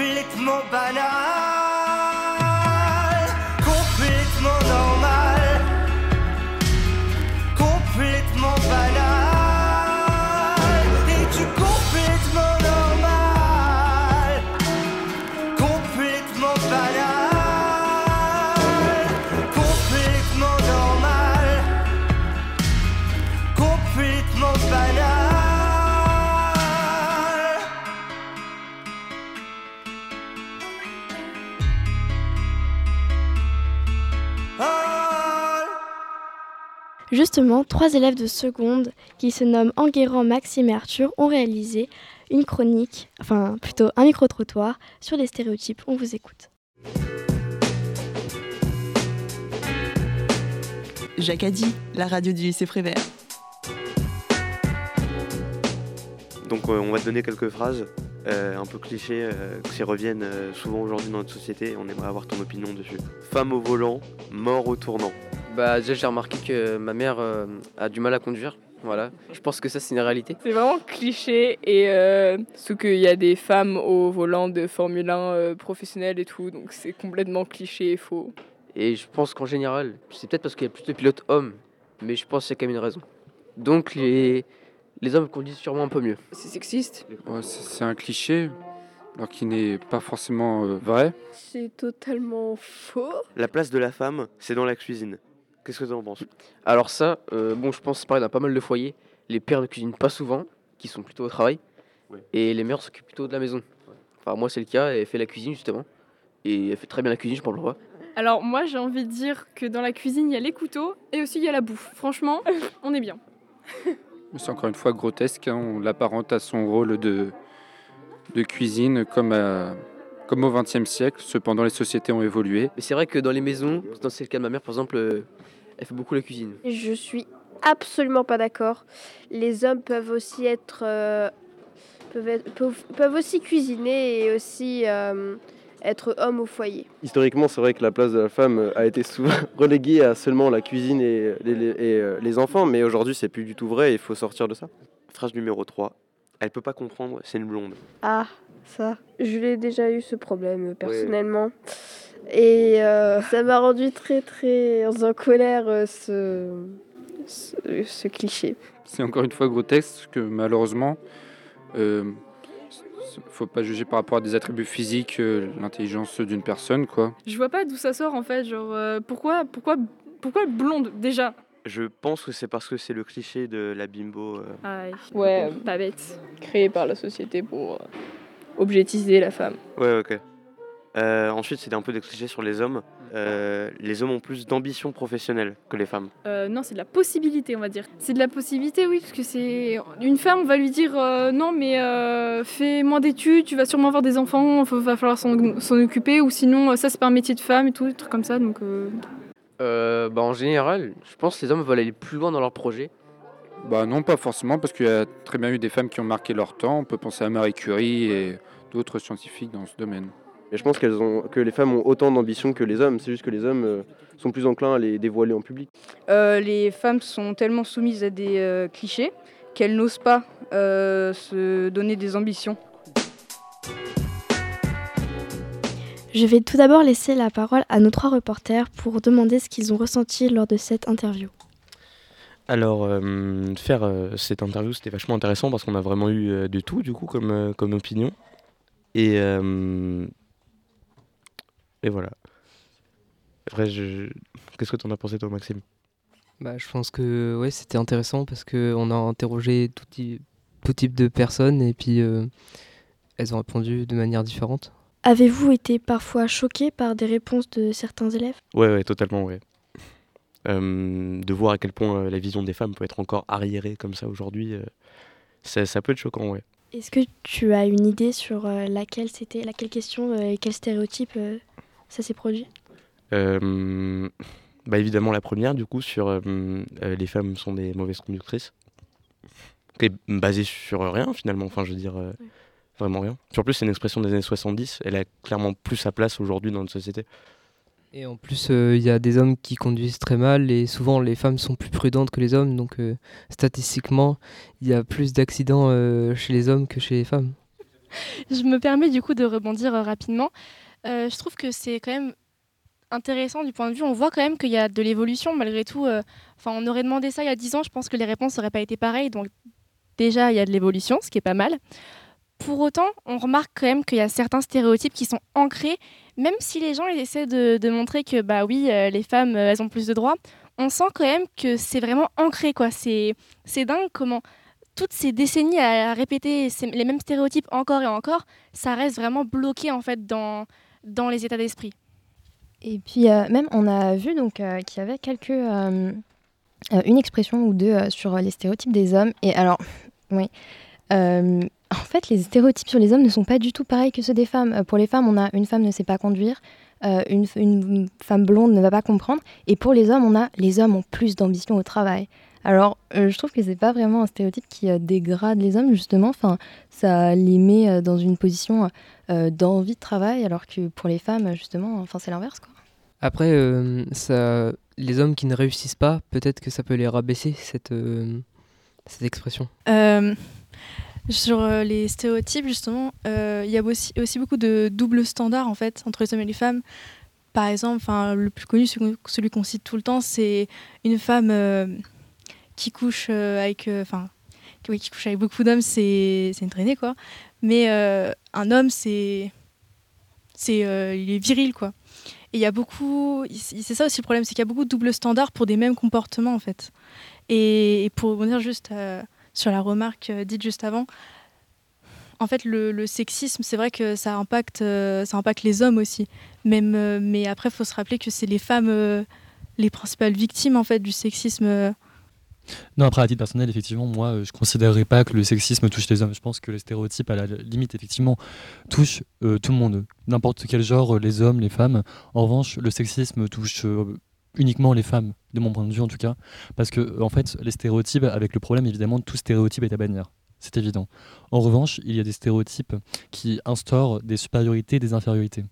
S13: Complètement banal Complètement
S3: Justement, trois élèves de seconde qui se nomment Enguerrand, Maxime et Arthur ont réalisé une chronique, enfin plutôt un micro-trottoir sur les stéréotypes. On vous écoute.
S1: Jacques a dit, la radio du lycée Prévert.
S14: Donc euh, on va te donner quelques phrases euh, un peu clichés euh, qui reviennent euh, souvent aujourd'hui dans notre société. On aimerait avoir ton opinion dessus. Femme au volant, mort au tournant.
S15: Bah déjà j'ai remarqué que ma mère euh, a du mal à conduire. Voilà, je pense que ça c'est une réalité.
S16: C'est vraiment cliché et euh, surtout qu'il y a des femmes au volant de Formule 1 euh, professionnels et tout, donc c'est complètement cliché et faux.
S15: Et je pense qu'en général, c'est peut-être parce qu'il y a plus de pilotes hommes, mais je pense qu'il y a quand même une raison. Donc les, les hommes conduisent sûrement un peu mieux.
S16: C'est sexiste?
S17: Ouais, c'est un cliché, alors qui n'est pas forcément euh, vrai.
S16: C'est totalement faux.
S14: La place de la femme, c'est dans la cuisine. Qu'est-ce que tu en penses
S15: Alors ça, euh, bon je pense que c'est pareil dans pas mal de foyers. Les pères ne cuisinent pas souvent, qui sont plutôt au travail, et les mères s'occupent plutôt de la maison. Enfin moi c'est le cas, elle fait la cuisine justement, et elle fait très bien la cuisine, je parle pas.
S16: Alors moi j'ai envie de dire que dans la cuisine il y a les couteaux et aussi il y a la bouffe. Franchement, on est bien.
S17: Mais C'est encore une fois grotesque, hein, on l'apparente à son rôle de, de cuisine comme, à- comme au XXe siècle. Cependant, les sociétés ont évolué.
S15: Mais c'est vrai que dans les maisons, dans c'est le cas de ma mère par exemple, euh, elle fait beaucoup la cuisine.
S18: Je suis absolument pas d'accord. Les hommes peuvent aussi être, euh, peuvent, être- peuvent- peuvent aussi cuisiner et aussi euh, être hommes au foyer.
S19: Historiquement, c'est vrai que la place de la femme a été souvent reléguée à seulement la cuisine et les, les- et, les enfants, mais aujourd'hui, c'est plus du tout vrai, il faut sortir de ça.
S14: Phrase numéro 3. Elle peut pas comprendre, c'est une blonde.
S18: Ah, ça. Je l'ai déjà eu ce problème euh, personnellement. Et euh, ça m'a rendu très très en colère euh, ce, ce, ce cliché.
S17: C'est encore une fois grotesque que malheureusement, euh, faut pas juger par rapport à des attributs physiques euh, l'intelligence d'une personne, quoi.
S16: Je vois pas d'où ça sort en fait. Genre, euh, pourquoi, pourquoi, pourquoi blonde déjà?
S14: Je pense que c'est parce que c'est le cliché de la bimbo. euh,
S16: Ah, Ouais, euh, pas bête. Créé par la société pour objectiver la femme.
S14: Ouais, ok. Euh, ensuite, c'était un peu des clichés sur les hommes. Euh, les hommes ont plus d'ambition professionnelle que les femmes.
S16: Euh, non, c'est de la possibilité, on va dire. C'est de la possibilité, oui, parce que c'est une femme, on va lui dire euh, non, mais euh, fais moins d'études, tu vas sûrement avoir des enfants, il va falloir s'en occuper, ou sinon ça c'est pas un métier de femme et tout, des trucs comme ça. Donc euh,
S15: Euh, bah, en général, je pense que les hommes veulent aller plus loin dans leur projet.
S17: Bah non, pas forcément, parce qu'il y a très bien eu des femmes qui ont marqué leur temps. On peut penser à Marie Curie et d'autres scientifiques dans ce domaine.
S19: Et je pense qu'elles ont, que les femmes ont autant d'ambition que les hommes, c'est juste que les hommes euh, sont plus enclins à les dévoiler en public.
S20: Euh, les femmes sont tellement soumises à des euh, clichés qu'elles n'osent pas euh, se donner des ambitions.
S3: Je vais tout d'abord laisser la parole à nos trois reporters pour demander ce qu'ils ont ressenti lors de cette interview.
S21: Alors, euh, faire euh, cette interview, c'était vachement intéressant parce qu'on a vraiment eu euh, de tout, du coup, comme, euh, comme opinion. Et, euh, et voilà. Après, je... qu'est-ce que tu en as pensé, toi, Maxime?
S12: Bah, je pense que ouais, c'était intéressant parce qu'on a interrogé tout type, tout type de personnes et puis euh, elles ont répondu de manière différente.
S3: Avez-vous été parfois choqué par des réponses de certains élèves?
S21: Ouais, ouais, totalement, ouais. Euh, de voir à quel point euh, la vision des femmes peut être encore arriérée comme ça aujourd'hui, euh, ça, ça peut être choquant, ouais.
S3: Est-ce que tu as une idée sur laquelle c'était, laquelle question et quel stéréotype ça s'est produit?
S21: Euh, bah évidemment la première du coup sur euh, euh, les femmes sont des mauvaises conductrices. Qui est basée sur rien finalement. Enfin je veux dire vraiment rien. Sur plus c'est une expression des années 70 elle a clairement plus sa place aujourd'hui dans notre société
S12: Et en plus, euh, il y a des hommes qui conduisent très mal et souvent les femmes sont plus prudentes que les hommes. Donc euh, statistiquement, il y a plus d'accidents euh, chez les hommes que chez les femmes.
S10: Je me permets du coup de rebondir rapidement. Je trouve que c'est quand même intéressant du point de vue, on voit quand même qu'il y a de l'évolution malgré tout. Enfin, on aurait demandé ça il y a 10 ans, je pense que les réponses n'auraient pas été pareilles. Donc déjà, il y a de l'évolution, ce qui est pas mal. Pour autant, on remarque quand même qu'il y a certains stéréotypes qui sont ancrés, même si les gens essaient de, montrer que bah oui, euh, les femmes, euh, elles ont plus de droits. On sent quand même que c'est vraiment ancré, quoi. C'est dingue comment toutes ces décennies à répéter les mêmes stéréotypes encore et encore, ça reste vraiment bloqué en fait dans, dans les états d'esprit.
S5: Et puis euh, même, on a vu donc qu'il y avait quelques une expression ou deux sur les stéréotypes des hommes. Et alors, oui, en fait, les stéréotypes sur les hommes ne sont pas du tout pareils que ceux des femmes. Euh, pour les femmes, on a une femme ne sait pas conduire, euh, une, une femme blonde ne va pas comprendre. Et pour les hommes, on a les hommes ont plus d'ambition au travail. Alors, euh, je trouve que c'est pas vraiment un stéréotype qui euh, dégrade les hommes, justement. Enfin, ça les met euh, dans une position euh, d'envie de travail, alors que pour les femmes, justement, enfin, c'est l'inverse, quoi.
S12: Après, euh, ça, les hommes qui ne réussissent pas, peut-être que ça peut les rabaisser, cette, euh, cette expression.
S22: Sur euh, les stéréotypes, justement, euh, il y a aussi, beaucoup de doubles standards en fait entre les hommes et les femmes. Par exemple, le plus connu, celui qu'on cite tout le temps, c'est une femme euh, qui couche avec, enfin, qui, couche avec beaucoup d'hommes, c'est une traînée quoi. Mais un homme, c'est, c'est, il est viril quoi. Et il y a beaucoup, c'est ça aussi le problème, c'est qu'il y a beaucoup de doubles standards pour des mêmes comportements en fait. Et, et pour revenir juste euh, sur la remarque euh, dite juste avant, en fait, le, sexisme, c'est vrai que ça impacte, euh, ça impacte les hommes aussi. Même, euh, mais après, il faut se rappeler que c'est les femmes les principales victimes en fait du sexisme.
S8: Non, après, à titre personnel, effectivement, moi, je considérerais pas que le sexisme touche les hommes. Je pense que les stéréotypes, à la limite, effectivement, touchent tout le monde. N'importe quel genre, les hommes, les femmes. En revanche, le sexisme touche uniquement les femmes, de mon point de vue en tout cas, parce que en fait, les stéréotypes, avec le problème évidemment, tout stéréotype est à bannir. C'est évident. En revanche, il y a des stéréotypes qui instaurent des supériorités et des infériorités.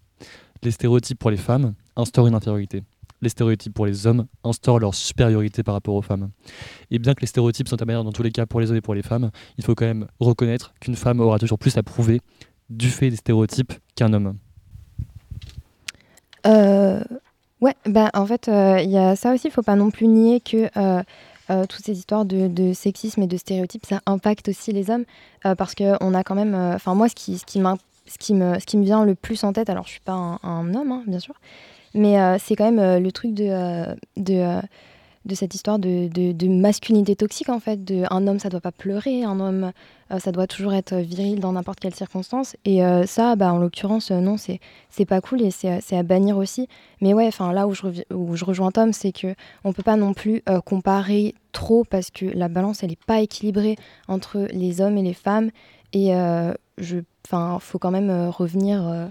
S8: Les stéréotypes pour les femmes instaurent une infériorité. Les stéréotypes pour les hommes instaurent leur supériorité par rapport aux femmes. Et bien que les stéréotypes sont à bannir dans tous les cas pour les hommes et pour les femmes, il faut quand même reconnaître qu'une femme aura toujours plus à prouver du fait des stéréotypes qu'un homme.
S5: Euh, ouais, bah, en fait, euh, il y a ça aussi, il faut pas non plus nier que euh, euh, toutes ces histoires de, sexisme et de stéréotypes, ça impacte aussi les hommes, euh, parce qu'on a quand même, euh, enfin moi, ce qui, ce, qui ce, qui me, ce qui me vient le plus en tête, alors je suis pas un, homme, hein, bien sûr, mais euh, c'est quand même euh, le truc de, euh, euh, de cette histoire de, masculinité toxique, en fait, de un homme, ça doit pas pleurer, un homme, euh, ça doit toujours être viril dans n'importe quelle circonstance, et euh, ça, bah, en l'occurrence, euh, non, c'est c'est pas cool et c'est à bannir aussi. Mais ouais, enfin là où je, rejoins Tom, c'est que on peut pas non plus euh, comparer trop parce que la balance elle est pas équilibrée entre les hommes et les femmes. Et euh, je, enfin faut quand même euh, revenir, euh,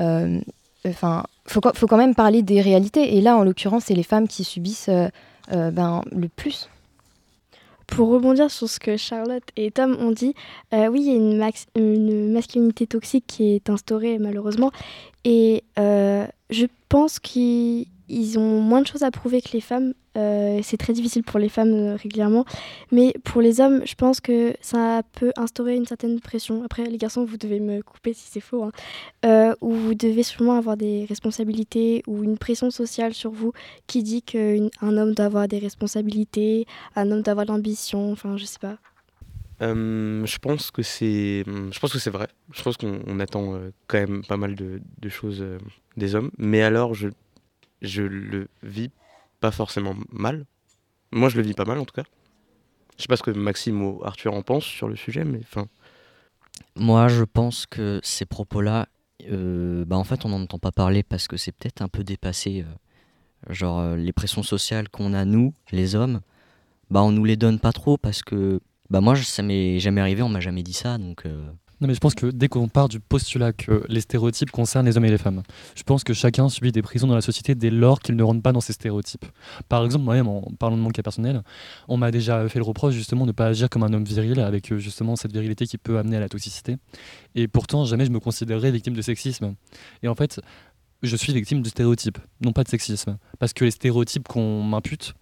S5: euh, enfin faut, faut quand même parler des réalités. Et là en l'occurrence c'est les femmes qui subissent euh, euh, ben le plus.
S3: Pour rebondir sur ce que Charlotte et Tom ont dit, euh, oui, il y a une, une masculinité toxique qui est instaurée malheureusement. Et euh, je pense qu'ils ils ont moins de choses à prouver que les femmes. Euh, c'est très difficile pour les femmes euh, régulièrement. Mais pour les hommes, je pense que ça peut instaurer une certaine pression. Après, les garçons, vous devez me couper si c'est faux. hein. Euh, où vous devez sûrement avoir des responsabilités ou une pression sociale sur vous qui dit qu'un homme doit avoir des responsabilités, un homme doit avoir de l'ambition. Enfin, je sais pas.
S21: Je pense que c'est, je pense que c'est vrai. Je pense qu'on on attend quand même pas mal de, choses des hommes. Mais alors, je, je le vis pas forcément mal. Moi, je le vis pas mal en tout cas. Je sais pas ce que Maxime ou Arthur en pensent sur le sujet, mais enfin.
S23: Moi, je pense que ces propos-là, euh, bah, en fait, on n'en entend pas parler parce que c'est peut-être un peu dépassé. euh, genre, euh, les pressions sociales qu'on a, nous, les hommes, bah, on nous les donne pas trop parce que, bah, moi, ça m'est jamais arrivé, on m'a jamais dit ça, donc.
S8: Non, mais je pense que dès qu'on part du postulat que les stéréotypes concernent les hommes et les femmes, je pense que chacun subit des prisons dans la société dès lors qu'il ne rentre pas dans ces stéréotypes. Par exemple, moi-même, en parlant de mon cas personnel, on m'a déjà fait le reproche justement de ne pas agir comme un homme viril, avec euh, justement cette virilité qui peut amener à la toxicité. Et pourtant, jamais je me considérerais victime de sexisme. Et en fait, je suis victime de stéréotypes, non pas de sexisme. Parce que les stéréotypes qu'on m'impute,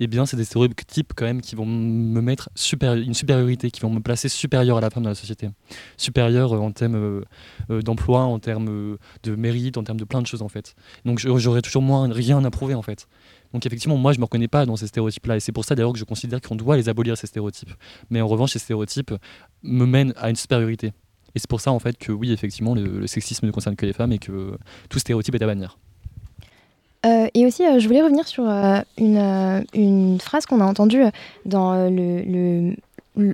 S8: eh bien, c'est des stéréotypes quand même qui vont me mettre une supériorité, qui vont me placer supérieur à la femme dans la société. Supérieur euh, en termes euh, euh, d'emploi, en termes de mérite, en termes de plein de choses en fait. Donc j'aurais toujours moins rien à prouver en fait. Donc effectivement, moi je me reconnais pas dans ces stéréotypes-là et c'est pour ça d'ailleurs que je considère qu'on doit les abolir ces stéréotypes. Mais en revanche, ces stéréotypes me mènent à une supériorité. Et c'est pour ça en fait que oui, effectivement, le, le sexisme ne concerne que les femmes et que tout stéréotype est à bannir.
S5: Euh, et aussi, euh, je voulais revenir sur euh, une, phrase qu'on a entendue dans le,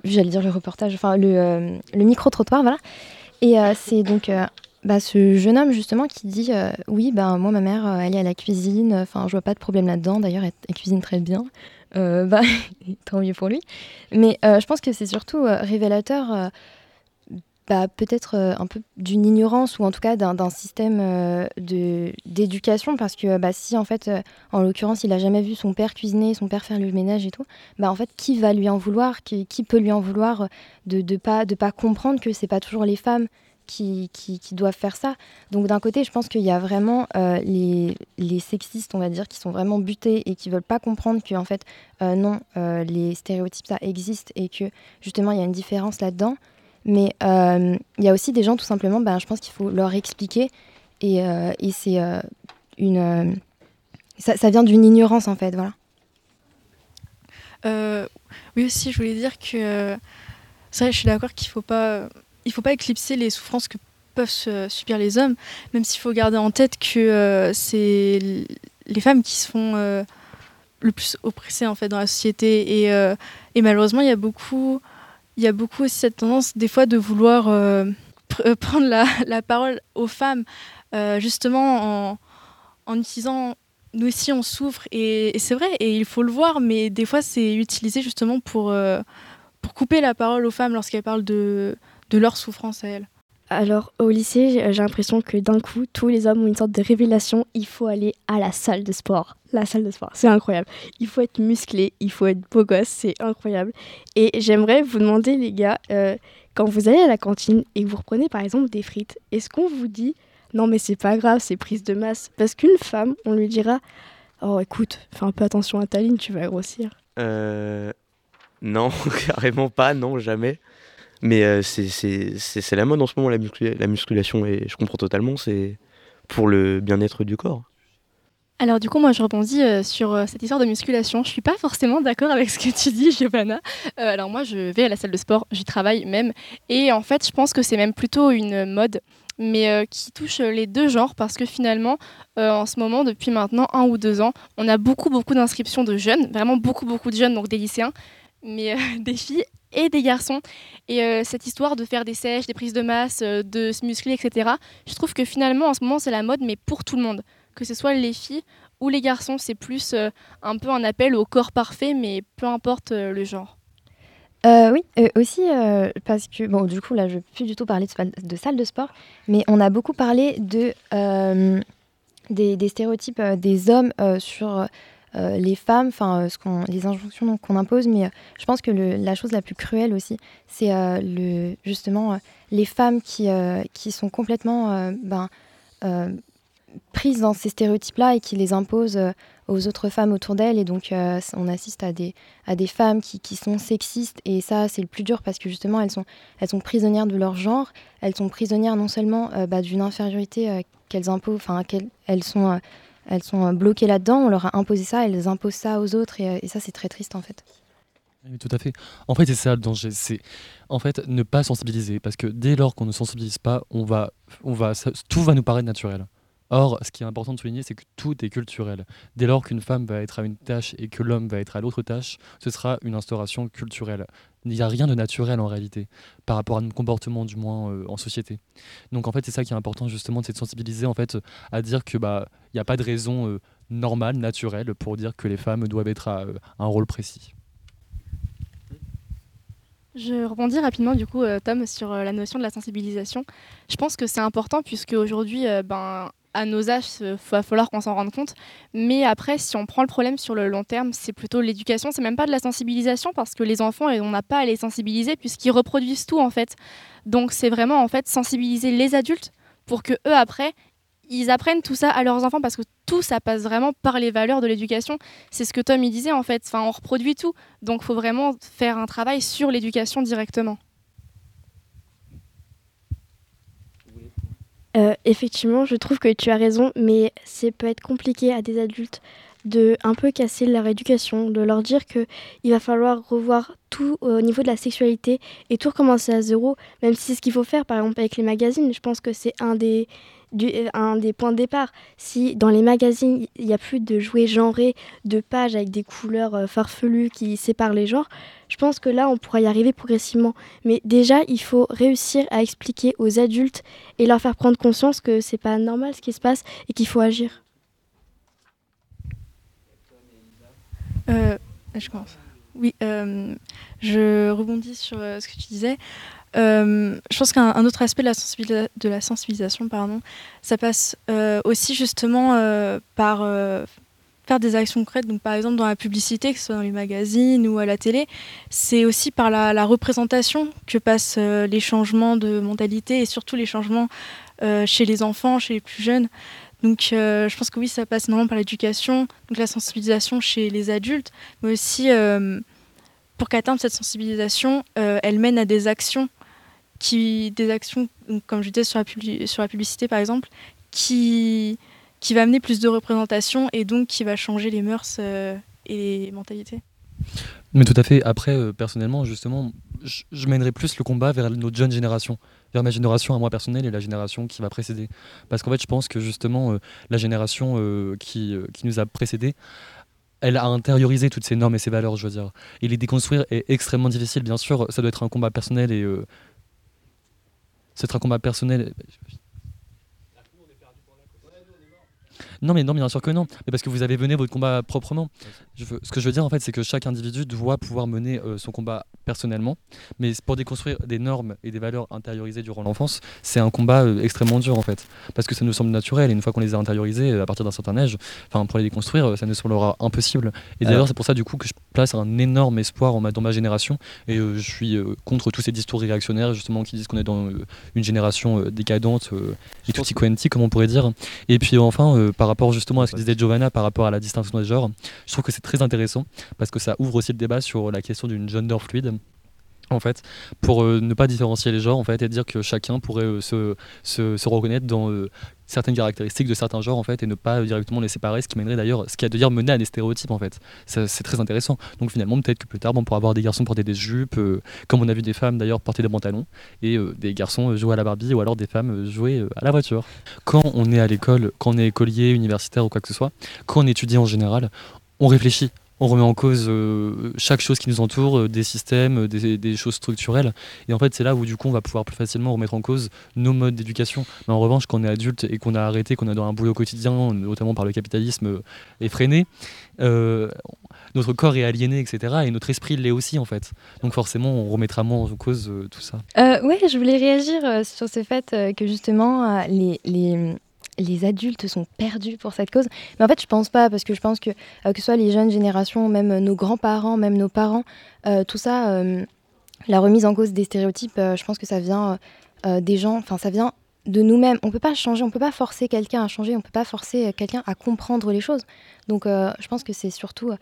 S5: j'allais dire le reportage, enfin le, micro-trottoir, voilà. Et c'est donc bah, ce jeune homme justement qui dit oui, ben moi ma mère, elle est à la cuisine, enfin je vois pas de problème là-dedans. D'ailleurs, elle, cuisine très bien. Bah, tant mieux pour lui. Mais je pense que c'est surtout révélateur. Bah, peut-être euh, un peu d'une ignorance ou en tout cas d'un système euh, d'éducation parce que bah, si en fait euh, en l'occurrence il a jamais vu son père cuisiner son père faire le ménage et tout bah en fait qui va lui en vouloir qui, qui peut lui en vouloir de de pas de pas comprendre que c'est pas toujours les femmes qui, qui, qui doivent faire ça. Donc d'un côté je pense qu'il y a vraiment les, les sexistes on va dire qui sont vraiment butés et qui veulent pas comprendre que en fait non les stéréotypes ça existe et que justement il y a une différence là-dedans mais euh, il y a aussi des gens, tout simplement, ben, je pense qu'il faut leur expliquer. Et, euh, et c'est euh, une. ça, vient d'une ignorance, en fait. Voilà.
S10: Oui aussi, je voulais dire que c'est vrai, je suis d'accord qu'il faut pas, faut pas éclipser les souffrances que peuvent subir les hommes, même s'il faut garder en tête que c'est les femmes qui se font le plus oppressées en fait dans la société et, et malheureusement il y a beaucoup, il y a beaucoup aussi cette tendance des fois de vouloir euh, euh, prendre la, la parole aux femmes euh, justement en, en utilisant nous aussi on souffre et, c'est vrai et il faut le voir mais des fois c'est utilisé justement pour, pour couper la parole aux femmes lorsqu'elles parlent de, de leur souffrance à elles.
S3: Alors, au lycée, j'ai j'ai l'impression que d'un coup, tous les hommes ont une sorte de révélation. Il faut aller à la salle de sport. La salle de sport, c'est incroyable. Il faut être musclé, il faut être beau gosse, c'est incroyable. Et j'aimerais vous demander, les gars, euh, quand vous allez à la cantine et que vous reprenez par exemple des frites, est-ce qu'on vous dit non, mais c'est pas grave, c'est prise de masse Parce qu'une femme, on lui dira oh, écoute, fais un peu attention à ta ligne, tu vas grossir.
S21: Euh, non, carrément pas, non, jamais. Mais euh, c'est- la mode en ce moment, la, muscula- la musculation, et je comprends totalement, c'est pour le bien-être du corps.
S10: Alors du coup, moi je rebondis euh, sur euh, cette histoire de musculation. Je suis pas forcément d'accord avec ce que tu dis, Giovanna. Euh, alors moi, je vais à la salle de sport, j'y travaille même, et en fait, je pense que c'est même plutôt une mode, mais qui touche les deux genres parce que finalement, en ce moment, depuis maintenant un ou deux ans, on a beaucoup beaucoup d'inscriptions de jeunes, vraiment beaucoup beaucoup de jeunes, donc des lycéens, mais des filles et des garçons. Et euh, cette histoire de faire des sèches, des prises de masse, euh, de se muscler, etc. Je trouve que finalement, en ce moment, c'est la mode, mais pour tout le monde que ce soit les filles ou les garçons, c'est plus euh, un peu un appel au corps parfait, mais peu importe le genre.
S5: Oui, aussi parce que, bon, du coup, là, je ne vais plus du tout parler de, de salle de sport, mais on a beaucoup parlé de, des, stéréotypes des hommes sur euh, les femmes, enfin, euh, les injonctions qu'on impose, mais euh, je pense que la chose la plus cruelle aussi, c'est justement les femmes qui, qui sont complètement ben, prises dans ces stéréotypes-là et qui les imposent aux autres femmes autour d'elles. Et donc, on assiste à des, à des femmes qui, qui sont sexistes. Et ça, c'est le plus dur parce que justement, elles sont, elles sont prisonnières de leur genre. Elles sont prisonnières non seulement bah, d'une infériorité qu'elles imposent, enfin, qu'elles elles sont, elles sont euh, bloquées là-dedans. On leur a imposé ça, elles imposent ça aux autres. Et, euh, et ça, c'est très triste en fait.
S8: Oui, tout à fait. En fait, c'est ça le danger, c'est en fait ne pas sensibiliser, parce que dès lors qu'on ne sensibilise pas, on va, on va, ça- tout va nous paraître naturel. Or, ce qui est important de souligner, c'est que tout est culturel. Dès lors qu'une femme va être à une tâche et que l'homme va être à l'autre tâche, ce sera une instauration culturelle. Il n'y a rien de naturel en réalité, par rapport à nos comportements du moins euh, en société. Donc en fait, c'est ça qui est important justement, c'est de sensibiliser en fait à dire que bah il n'y a pas de raison euh, normale, naturelle pour dire que les femmes doivent être à euh, un rôle précis.
S10: Je rebondis rapidement du coup, Tom, sur la notion de la sensibilisation. Je pense que c'est important puisque aujourd'hui, ben, à nos âges, il va falloir qu'on s'en rende compte. Mais après, si on prend le problème sur le long terme, c'est plutôt l'éducation. C'est même pas de la sensibilisation parce que les enfants, on n'a pas à les sensibiliser puisqu'ils reproduisent tout en fait. Donc c'est vraiment en fait sensibiliser les adultes pour que eux après ils apprennent tout ça à leurs enfants parce que tout ça passe vraiment par les valeurs de l'éducation. C'est ce que Tom il disait en fait. Enfin, on reproduit tout, donc faut vraiment faire un travail sur l'éducation directement.
S3: Euh, effectivement, je trouve que tu as raison, mais c'est peut être compliqué à des adultes de un peu casser leur éducation, de leur dire que il va falloir revoir tout au niveau de la sexualité et tout recommencer à zéro, même si c'est ce qu'il faut faire, par exemple avec les magazines. Je pense que c'est un des un des points de départ. Si dans les magazines, il n'y a plus de jouets genrés, de pages avec des couleurs euh, farfelues qui séparent les genres, je pense que là, on pourra y arriver progressivement. Mais déjà, il faut réussir à expliquer aux adultes et leur faire prendre conscience que c'est pas normal ce qui se passe et qu'il faut agir.
S4: Euh, je commence. Oui, euh, je rebondis sur ce que tu disais. Euh, je pense qu'un un autre aspect de la, sensibilisation, pardon, ça passe euh, aussi justement euh, par faire des actions concrètes. Donc, par exemple, dans la publicité, que ce soit dans les magazines ou à la télé, c'est aussi par la, représentation que passent les changements de mentalité et surtout les changements chez les enfants, chez les plus jeunes. Donc, je pense que oui, ça passe énormément par l'éducation, donc la sensibilisation chez les adultes, mais aussi pour terme cette sensibilisation, elle mène à des actions qui, des actions, comme je disais sur la, publicité par exemple, qui, qui va amener plus de représentation et donc qui va changer les mœurs euh, et les mentalités.
S8: Mais tout à fait. Après, euh, personnellement, justement, je, mènerai plus le combat vers notre jeune génération, vers ma génération à moi personnelle et la génération qui va précéder. Parce qu'en fait, je pense que justement, euh, la génération qui, qui nous a précédés, elle a intériorisé toutes ces normes et ces valeurs, je veux dire. Et les déconstruire est extrêmement difficile, bien sûr. Ça doit être un combat personnel et. C'est un combat personnel. Non, mais non, bien sûr que non. Mais parce que vous avez mené votre combat proprement. Je veux- ce que je veux dire, en fait, c'est que chaque individu doit pouvoir mener euh, son combat personnellement. Mais pour déconstruire des normes et des valeurs intériorisées durant l'enfance, c'est un combat euh, extrêmement dur, en fait. Parce que ça nous semble naturel. Et une fois qu'on les a intériorisées, euh, à partir d'un certain âge, enfin, pour les déconstruire, ça nous semblera impossible. Et d'ailleurs, c'est pour ça, du coup, que je place un énorme espoir en ma- dans ma génération. Et euh, je suis contre tous ces discours réactionnaires, justement, qui disent qu'on est dans une génération décadente et quanti, comme on pourrait dire. Et puis enfin, par rapport justement à ce que disait Giovanna par rapport à la distinction des genres, je trouve que c'est très intéressant parce que ça ouvre aussi le débat sur la question d'une gender fluide. En fait, pour euh, ne pas différencier les genres, en fait, et dire que chacun pourrait euh, se, se, se reconnaître dans euh, certaines caractéristiques de certains genres, en fait, et ne pas directement les séparer, ce qui mènerait d'ailleurs, ce qui a dire mener à des stéréotypes, en fait. C'est très intéressant. Donc finalement, peut-être que plus tard, on pourra avoir des garçons porter des jupes, euh, comme on a vu des femmes d'ailleurs porter des pantalons, et euh, des garçons euh, jouer à la Barbie, ou alors des femmes jouer à la voiture. Quand on est à l'école, quand on est écolier, universitaire ou quoi que ce soit, quand on étudie en général, on réfléchit. On remet en cause euh, chaque chose qui nous entoure, euh, des systèmes, euh, des, choses structurelles. Et en fait, c'est là où du coup, on va pouvoir plus facilement remettre en cause nos modes d'éducation. Mais en revanche, quand on est adulte et qu'on a arrêté, qu'on a dans un boulot quotidien, notamment par le capitalisme effréné, notre corps est aliéné, etc. Et notre esprit l'est aussi, en fait. Donc forcément, on remettra moins en cause tout ça.
S5: Ouais, je voulais réagir sur ce fait que justement les, les adultes sont perdus pour cette cause. Mais en fait, je pense pas, parce que je pense que euh, que ce soit les jeunes générations, même nos grands-parents, même nos parents, euh, tout ça, euh, la remise en cause des stéréotypes, je pense que ça vient des gens, enfin ça vient de nous-mêmes. On peut pas changer, on peut pas forcer quelqu'un à changer, on peut pas forcer quelqu'un à comprendre les choses. Donc je pense que c'est surtout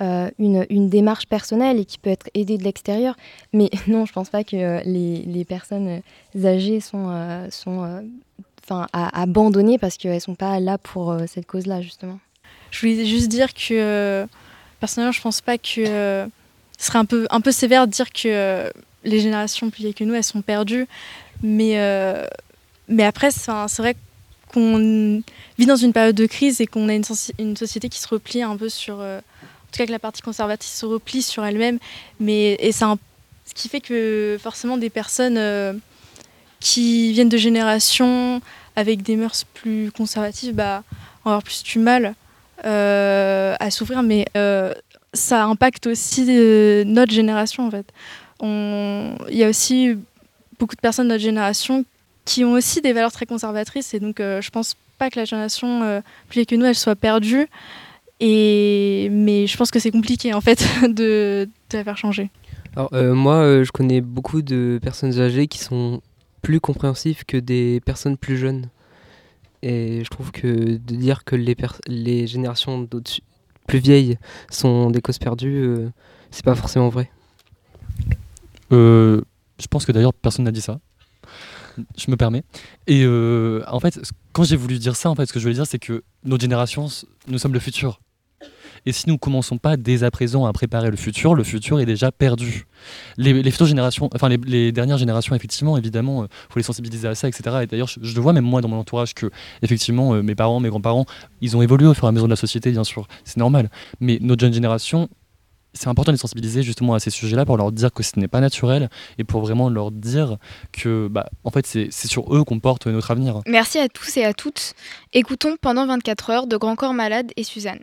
S5: une, une démarche personnelle et qui peut être aidée de l'extérieur. Mais non, je pense pas que les, les personnes âgées sont, sont à, abandonnées parce qu'elles sont pas là pour euh, cette cause-là, justement.
S22: Je voulais juste dire que personnellement, je pense pas que ce serait un peu, un peu sévère de dire que les générations plus vieilles que nous, elles sont perdues. Mais, euh, mais après, c'est vrai qu'on vit dans une période de crise et qu'on a une, société qui se replie un peu sur. euh, en tout cas, que la partie conservatrice se replie sur elle-même. Mais, et un- ce qui fait que forcément, des personnes qui viennent de générations avec des mœurs plus conservatives bah, vont avoir plus du mal euh, à s'ouvrir, mais euh, ça impacte aussi euh, notre génération en fait. On- Il y a aussi beaucoup de personnes de notre génération qui ont aussi des valeurs très conservatrices et donc je pense pas que la génération plus vieille que nous elle soit perdue. Mais je pense que c'est compliqué en fait de, de la faire changer.
S12: Alors, moi, je connais beaucoup de personnes âgées qui sont plus compréhensives que des personnes plus jeunes. Et je trouve que de dire que les, les générations plus vieilles sont des causes perdues, euh, c'est pas forcément vrai.
S8: Euh, je pense que d'ailleurs personne n'a dit ça. Je me permets. Et euh, en fait, quand j'ai voulu dire ça, en fait, ce que je voulais dire, c'est que notre génération, s- nous sommes le futur. Et si nous commençons pas dès à présent à préparer le futur, le futur est déjà perdu. Les, les générations, enfin les, dernières générations, effectivement, évidemment, il faut les sensibiliser à ça, etc. Et d'ailleurs, je, le vois même moi dans mon entourage que, effectivement, euh, mes parents, mes grands-parents, ils ont évolué au fur et à mesure de la société, bien sûr, c'est normal. Mais notre jeune génération, c'est important de les sensibiliser justement à ces sujets-là pour leur dire que ce n'est pas naturel et pour vraiment leur dire que, bah, en fait, c'est sur eux qu'on porte notre avenir.
S4: Merci à tous et à toutes. Écoutons pendant 24 heures de Grand Corps Malade et Suzanne.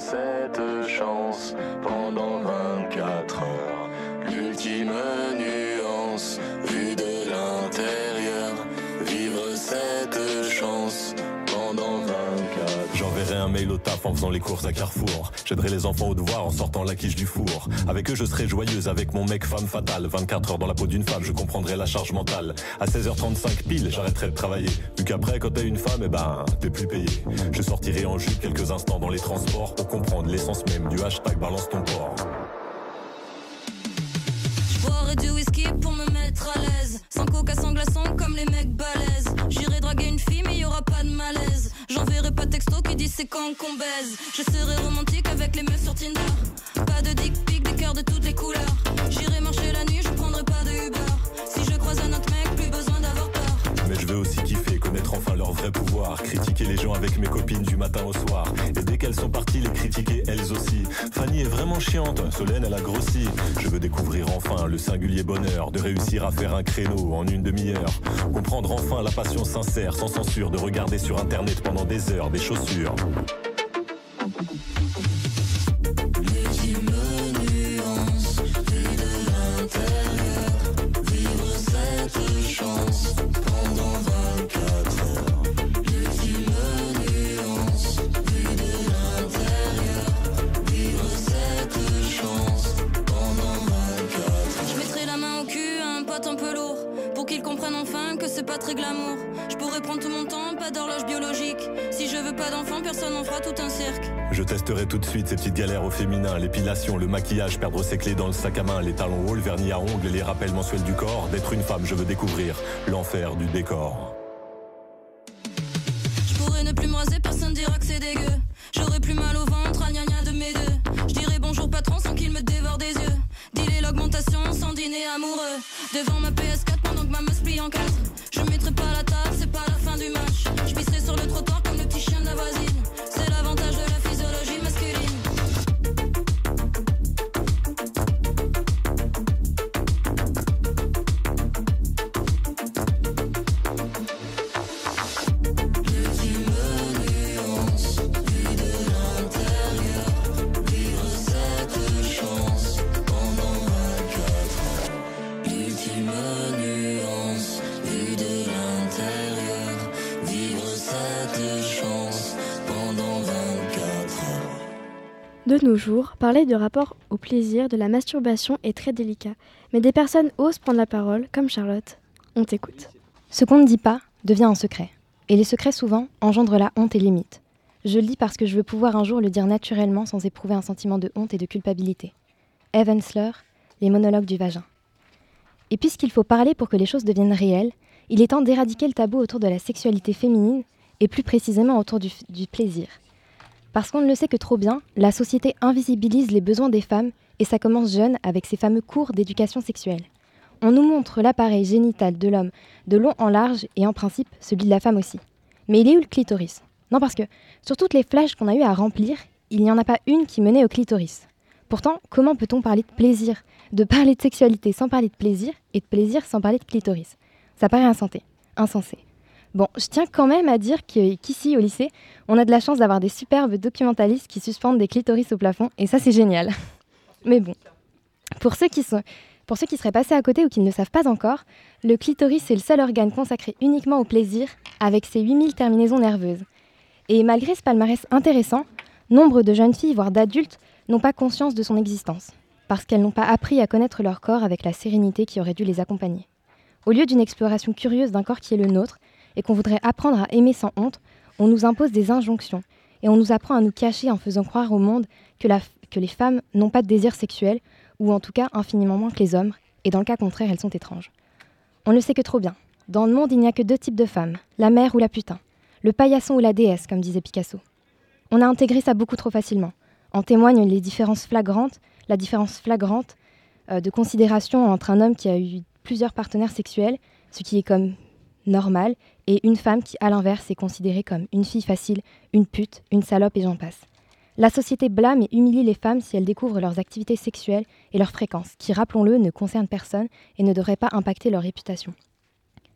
S24: Vivre
S25: en faisant les courses à Carrefour. J'aiderai les enfants au devoir en sortant la quiche du four. Avec eux, je serai joyeuse avec mon mec femme fatale. 24 heures dans la peau d'une femme, je comprendrai la charge mentale. À 16h35 pile, j'arrêterai de travailler. Vu qu'après, quand t'es une femme, eh ben, t'es plus payé. Je sortirai en jupe quelques instants dans les transports pour comprendre l'essence même du hashtag balance ton port.
S26: Je boirai du whisky pour me mettre à l'aise. Sans coca, sans glaçon, comme les mecs balèzes. J'irai draguer une fille, mais y aura pas de malaise. J'enverrai pas de texto qui dit c'est quand qu'on baise. Je serai romantique avec les meufs sur Tinder. Pas de dick pic, des cœurs de toutes les couleurs. J'irai marcher la nuit, je prendrai pas de Uber. Si je croise un autre
S25: Mais je veux aussi kiffer, connaître enfin leur vrai pouvoir. Critiquer les gens avec mes copines du matin au soir. Et dès qu'elles sont parties, les critiquer elles aussi. Fanny est vraiment chiante, Solène elle a grossi. Je veux découvrir enfin le singulier bonheur de réussir à faire un créneau en une demi-heure. Comprendre enfin la passion sincère, sans censure, de regarder sur internet pendant des heures des chaussures. Féminin, l'épilation, le maquillage, perdre ses clés dans le sac à main, les talons hauts, le vernis à ongles, les rappels mensuels du corps. D'être une femme, je veux découvrir l'enfer du décor.
S3: Parler de rapport au plaisir de la masturbation est très délicat, mais des personnes osent prendre la parole, comme Charlotte. On t'écoute.
S5: Ce qu'on ne dit pas devient un secret. Et les secrets, souvent, engendrent la honte et limite. Je le dis parce que je veux pouvoir un jour le dire naturellement sans éprouver un sentiment de honte et de culpabilité. Evansler, Les monologues du vagin. Et puisqu'il faut parler pour que les choses deviennent réelles, il est temps d'éradiquer le tabou autour de la sexualité féminine et plus précisément autour du plaisir. Parce qu'on ne le sait que trop bien, la société invisibilise les besoins des femmes et ça commence jeune avec ces fameux cours d'éducation sexuelle. On nous montre l'appareil génital de l'homme de long en large et en principe celui de la femme aussi. Mais il est où le clitoris? Non parce que sur toutes les flashs qu'on a eu à remplir, il n'y en a pas une qui menait au clitoris. Pourtant, comment peut-on parler de plaisir? De parler de sexualité sans parler de plaisir et de plaisir sans parler de clitoris? Ça paraît insensé. insensé. Bon, je tiens quand même à dire qu'ici au lycée, on a de la chance d'avoir des superbes documentalistes qui suspendent des clitoris au plafond et ça c'est génial. Mais bon, pour ceux qui sont pour ceux qui seraient passés à côté ou qui ne le savent pas encore, le clitoris est le seul organe consacré uniquement au plaisir, avec ses 8000 terminaisons nerveuses. Et malgré ce palmarès intéressant, nombre de jeunes filles, voire d'adultes, n'ont pas conscience de son existence, parce qu'elles n'ont pas appris à connaître leur corps avec la sérénité qui aurait dû les accompagner. Au lieu d'une exploration curieuse d'un corps qui est le nôtre, et qu'on voudrait apprendre à aimer sans honte, on nous impose des injonctions, et on nous apprend à nous cacher en faisant croire au monde que, les femmes n'ont pas de désir sexuel, ou en tout cas infiniment moins que les hommes, et dans le cas contraire, elles sont étranges. On le sait que trop bien. Dans le monde, il n'y a que deux types de femmes, la mère ou la putain, le paillasson ou la déesse, comme disait Picasso. On a intégré ça beaucoup trop facilement. En témoignent les différences flagrantes, la différence flagrante euh, de considération entre un homme qui a eu plusieurs partenaires sexuels, ce qui est comme normal, et une femme qui, à l'inverse, est considérée comme une fille facile, une pute, une salope et j'en passe. La société blâme et humilie les femmes si elles découvrent leurs activités sexuelles et leurs fréquences, qui, rappelons-le, ne concernent personne et ne devraient pas impacter leur réputation.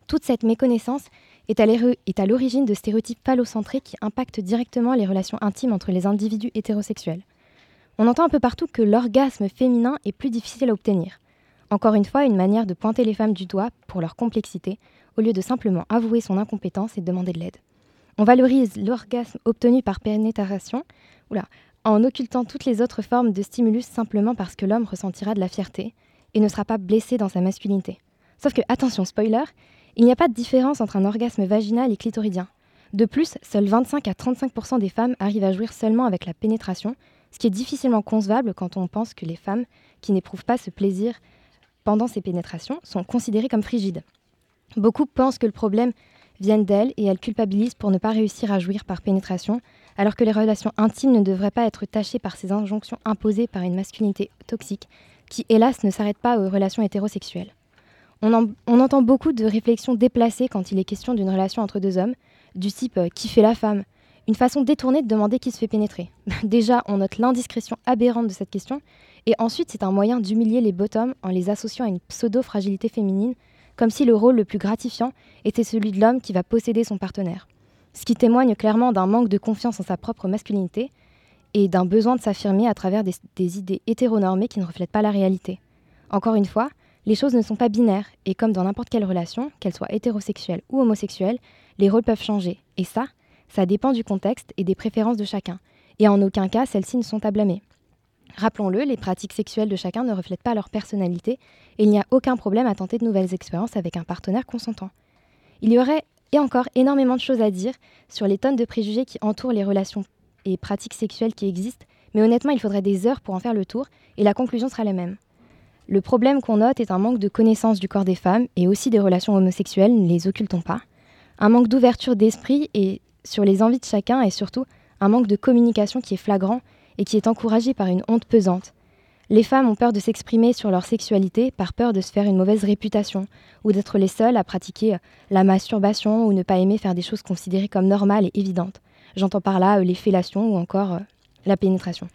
S5: Toute cette méconnaissance est à l'origine de stéréotypes phallocentrés qui impactent directement les relations intimes entre les individus hétérosexuels. On entend un peu partout que l'orgasme féminin est plus difficile à obtenir. Encore une fois, une manière de pointer les femmes du doigt pour leur complexité, au lieu de simplement avouer son incompétence et demander de l'aide. On valorise l'orgasme obtenu par pénétration en occultant toutes les autres formes de stimulus simplement parce que l'homme ressentira de la fierté et ne sera pas blessé dans sa masculinité. Sauf que, attention, spoiler, il n'y a pas de différence entre un orgasme vaginal et clitoridien. De plus, seuls 25 à 35% des femmes arrivent à jouir seulement avec la pénétration, ce qui est difficilement concevable quand on pense que les femmes qui n'éprouvent pas ce plaisir pendant ces pénétrations sont considérées comme frigides. Beaucoup pensent que le problème vient d'elles et elles culpabilisent pour ne pas réussir à jouir par pénétration, alors que les relations intimes ne devraient pas être tachées par ces injonctions imposées par une masculinité toxique qui, hélas, ne s'arrête pas aux relations hétérosexuelles. On, en- on entend beaucoup de réflexions déplacées quand il est question d'une relation entre deux hommes, du type euh, qui fait la femme? Une façon détournée de demander qui se fait pénétrer. Déjà, on note l'indiscrétion aberrante de cette question, et ensuite, c'est un moyen d'humilier les bottoms en les associant à une pseudo-fragilité féminine, comme si le rôle le plus gratifiant était celui de l'homme qui va posséder son partenaire. Ce qui témoigne clairement d'un manque de confiance en sa propre masculinité et d'un besoin de s'affirmer à travers des, des idées hétéronormées qui ne reflètent pas la réalité. Encore une fois, les choses ne sont pas binaires, et comme dans n'importe quelle relation, qu'elle soit hétérosexuelle ou homosexuelle, les rôles peuvent changer. Et ça, ça dépend du contexte et des préférences de chacun. Et en aucun cas, celles-ci ne sont à blâmer. Rappelons-le, les pratiques sexuelles de chacun ne reflètent pas leur personnalité, et il n'y a aucun problème à tenter de nouvelles expériences avec un partenaire consentant. Il y aurait et encore énormément de choses à dire sur les tonnes de préjugés qui entourent les relations et pratiques sexuelles qui existent, mais honnêtement, il faudrait des heures pour en faire le tour, et la conclusion sera la même. Le problème qu'on note est un manque de connaissance du corps des femmes et aussi des relations homosexuelles, ne les occultons pas, un manque d'ouverture d'esprit et sur les envies de chacun et surtout un manque de communication qui est flagrant et qui est encouragé par une honte pesante. Les femmes ont peur de s'exprimer sur leur sexualité par peur de se faire une mauvaise réputation ou d'être les seules à pratiquer euh, la masturbation ou ne pas aimer faire des choses considérées comme normales et évidentes. J'entends par là euh, les fellations ou encore euh, la pénétration.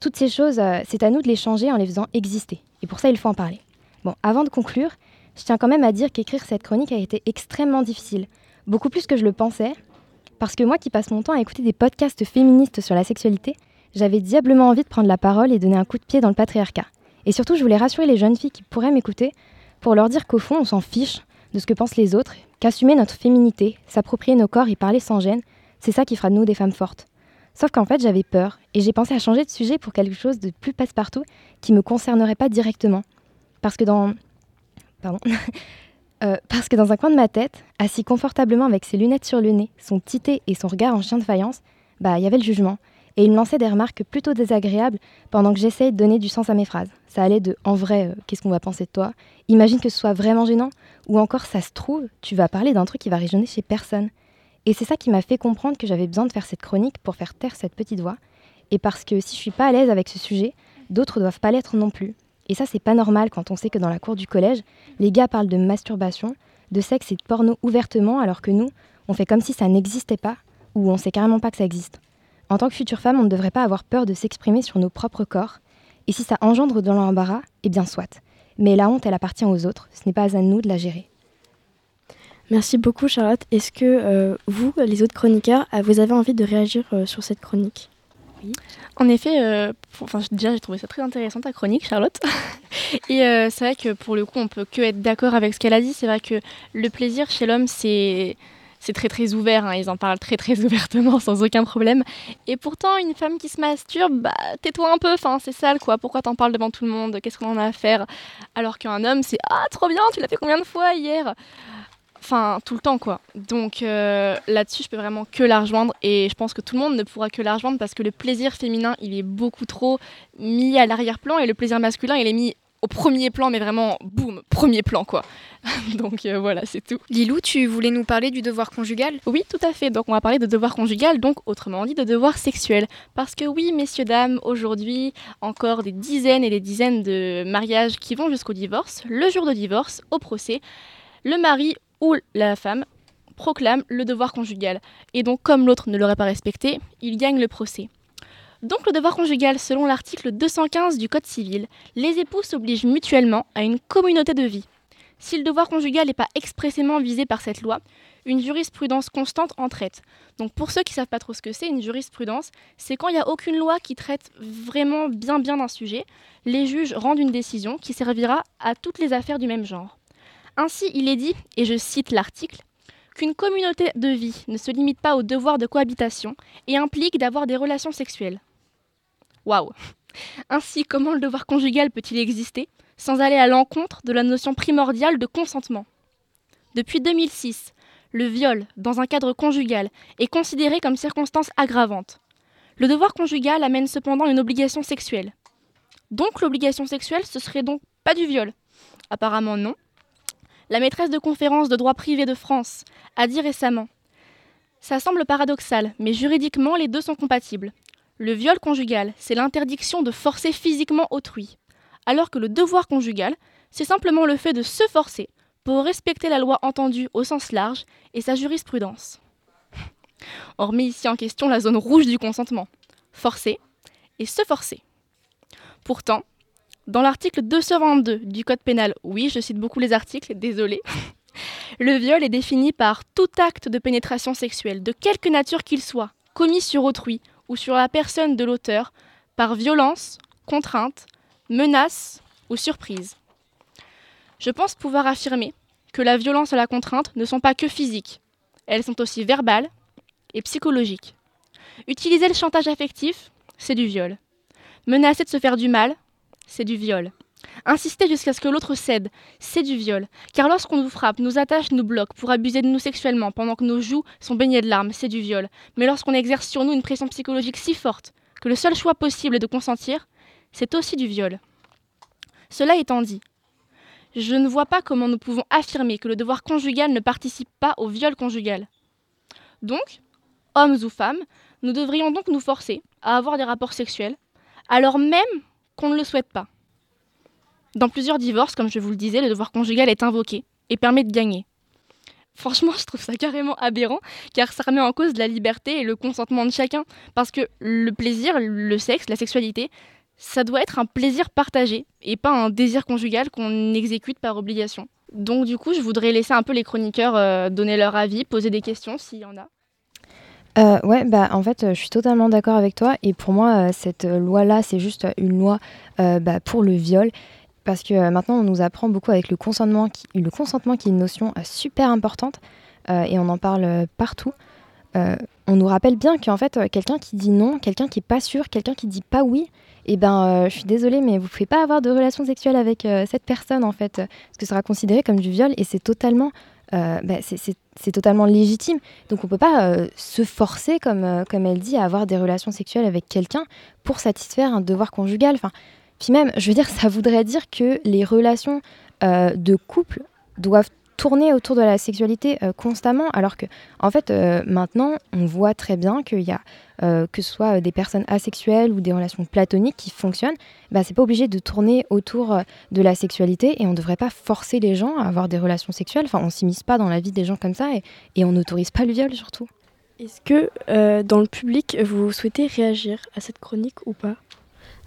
S5: Toutes ces choses, c'est à nous de les changer en les faisant exister. Et pour ça, il faut en parler. Bon, avant de conclure, je tiens quand même à dire qu'écrire cette chronique a été extrêmement difficile. Beaucoup plus que je le pensais. Parce que moi qui passe mon temps à écouter des podcasts féministes sur la sexualité, j'avais diablement envie de prendre la parole et donner un coup de pied dans le patriarcat. Et surtout, je voulais rassurer les jeunes filles qui pourraient m'écouter pour leur dire qu'au fond, on s'en fiche de ce que pensent les autres, qu'assumer notre féminité, s'approprier nos corps et parler sans gêne, c'est ça qui fera de nous des femmes fortes. Sauf qu'en fait, j'avais peur et j'ai pensé à changer de sujet pour quelque chose de plus passe-partout qui me concernerait pas directement. Parce que dans. Pardon. Euh, parce que dans un coin de ma tête, assis confortablement avec ses lunettes sur le nez, son petit et son regard en chien de faïence, bah il y avait le jugement. Et il me lançait des remarques plutôt désagréables pendant que j'essayais de donner du sens à mes phrases. Ça allait de en vrai, euh, qu'est-ce qu'on va penser de toi? Imagine que ce soit vraiment gênant. Ou encore, ça se trouve, tu vas parler d'un truc qui va résonner chez personne. Et c'est ça qui m'a fait comprendre que j'avais besoin de faire cette chronique pour faire taire cette petite voix. Et parce que si je suis pas à l'aise avec ce sujet, d'autres doivent pas l'être non plus. Et ça, c'est pas normal quand on sait que dans la cour du collège, les gars parlent de masturbation, de sexe et de porno ouvertement, alors que nous, on fait comme si ça n'existait pas, ou on sait carrément pas que ça existe. En tant que future femme, on ne devrait pas avoir peur de s'exprimer sur nos propres corps. Et si ça engendre dans l'embarras, eh bien soit. Mais la honte, elle appartient aux autres. Ce n'est pas à nous de la gérer.
S3: Merci beaucoup Charlotte. Est-ce que euh, vous, les autres chroniqueurs, euh, vous avez envie de réagir euh, sur cette chronique?
S10: En effet, euh, pour- enfin, déjà j'ai trouvé ça très intéressant ta chronique, Charlotte. Et euh, c'est vrai que pour le coup, on peut que être d'accord avec ce qu'elle a dit. C'est vrai que le plaisir chez l'homme, c'est c'est très très ouvert. hein. Ils en parlent très très ouvertement, sans aucun problème. Et pourtant, une femme qui se masturbe, bah tais-toi un peu. Enfin, c'est sale quoi. Pourquoi t'en parles devant tout le monde? Qu'est-ce qu'on en a à faire? Alors qu'un homme, c'est ah trop bien. Tu l'as fait combien de fois hier? Enfin, tout le temps, quoi. Donc euh, là-dessus, je peux vraiment que la rejoindre. Et je pense que tout le monde ne pourra que la rejoindre parce que le plaisir féminin, il est beaucoup trop mis à l'arrière-plan et le plaisir masculin, il est mis au premier plan, mais vraiment, boum, premier plan, quoi. donc euh, voilà, c'est tout.
S4: Lilou, tu voulais nous parler du devoir conjugal?
S10: Oui, tout à fait. Donc on va parler de devoir conjugal, donc autrement dit de devoir sexuel. Parce que oui, messieurs, dames, aujourd'hui, encore des dizaines et des dizaines de mariages qui vont jusqu'au divorce. Le jour de divorce, au procès, le mari ou la femme proclame le devoir conjugal. Et donc, comme l'autre ne l'aurait pas respecté, il gagne le procès. Donc, le devoir conjugal, selon l'article 215 du Code civil, les époux s'obligent mutuellement à une communauté de vie. Si le devoir conjugal n'est pas expressément visé par cette loi, une jurisprudence constante en traite. Donc pour ceux qui ne savent pas trop ce que c'est, une jurisprudence, c'est quand il n'y a aucune loi qui traite vraiment bien bien d'un sujet, les juges rendent une décision qui servira à toutes les affaires du même genre. Ainsi, il est dit, et je cite l'article, qu'une communauté de vie ne se limite pas au devoir de cohabitation et implique d'avoir des relations sexuelles. Waouh Ainsi, comment le devoir conjugal peut-il exister sans aller à l'encontre de la notion primordiale de consentement? Depuis 2006, le viol, dans un cadre conjugal, est considéré comme circonstance aggravante. Le devoir conjugal amène cependant une obligation sexuelle. Donc l'obligation sexuelle, ce serait donc pas du viol? Apparemment non. La maîtresse de conférence de droit privé de France a dit récemment Ça semble paradoxal, mais juridiquement les deux sont compatibles. Le viol conjugal, c'est l'interdiction de forcer physiquement autrui, alors que le devoir conjugal, c'est simplement le fait de se forcer pour respecter la loi entendue au sens large et sa jurisprudence. On remet ici en question la zone rouge du consentement, forcer et se forcer. Pourtant, dans l'article 222 du Code pénal, oui, je cite beaucoup les articles, désolé, le viol est défini par tout acte de pénétration sexuelle, de quelque nature qu'il soit, commis sur autrui ou sur la personne de l'auteur, par violence, contrainte, menace ou surprise. Je pense pouvoir affirmer que la violence et la contrainte ne sont pas que physiques, elles sont aussi verbales et psychologiques. Utiliser le chantage affectif, c'est du viol. Menacer de se faire du mal, c'est du viol. Insister jusqu'à ce que l'autre cède, c'est du viol. Car lorsqu'on nous frappe, nous attache, nous bloque pour abuser de nous sexuellement pendant que nos joues sont baignées de larmes, c'est du viol. Mais lorsqu'on exerce sur nous une pression psychologique si forte que le seul choix possible est de consentir, c'est aussi du viol. Cela étant dit, je ne vois pas comment nous pouvons affirmer que le devoir conjugal ne participe pas au viol conjugal. Donc, hommes ou femmes, nous devrions donc nous forcer à avoir des rapports sexuels, alors même qu'on ne le souhaite pas. Dans plusieurs divorces, comme je vous le disais, le devoir conjugal est invoqué et permet de gagner. Franchement, je trouve ça carrément aberrant, car ça remet en cause la liberté et le consentement de chacun, parce que le plaisir, le sexe, la sexualité, ça doit être un plaisir partagé, et pas un désir conjugal qu'on exécute par obligation. Donc du coup, je voudrais laisser un peu les chroniqueurs euh, donner leur avis, poser des questions s'il y en a.
S5: Euh, ouais, bah en fait, euh, je suis totalement d'accord avec toi. Et pour moi, cette loi-là, c'est juste une loi bah, pour le viol. Parce que euh, maintenant, on nous apprend beaucoup avec le consentement, qui, est une notion euh, super importante. euh, et on en parle partout. On nous rappelle bien qu'en fait, quelqu'un qui dit non, quelqu'un qui est pas sûr, quelqu'un qui dit pas oui, et ben, je suis désolée, mais vous pouvez pas avoir de relation sexuelle avec cette personne en fait, parce que ça sera considéré comme du viol et c'est totalement, bah, c'est- totalement légitime. Donc on peut pas se forcer, comme, comme elle dit, à avoir des relations sexuelles avec quelqu'un pour satisfaire un devoir conjugal. Puis même, je veux dire, ça voudrait dire que les relations euh, de couple doivent tourner autour de la sexualité euh, constamment, alors que, en fait, euh, maintenant, on voit très bien qu'il y a, que ce soit des personnes asexuelles ou des relations platoniques qui fonctionnent, bah, c'est pas obligé de tourner autour de la sexualité et on devrait pas forcer les gens à avoir des relations sexuelles. Enfin, on s'immisce pas dans la vie des gens comme ça et, et on n'autorise pas le viol surtout.
S3: Est-ce que dans le public, vous souhaitez réagir à cette chronique ou pas?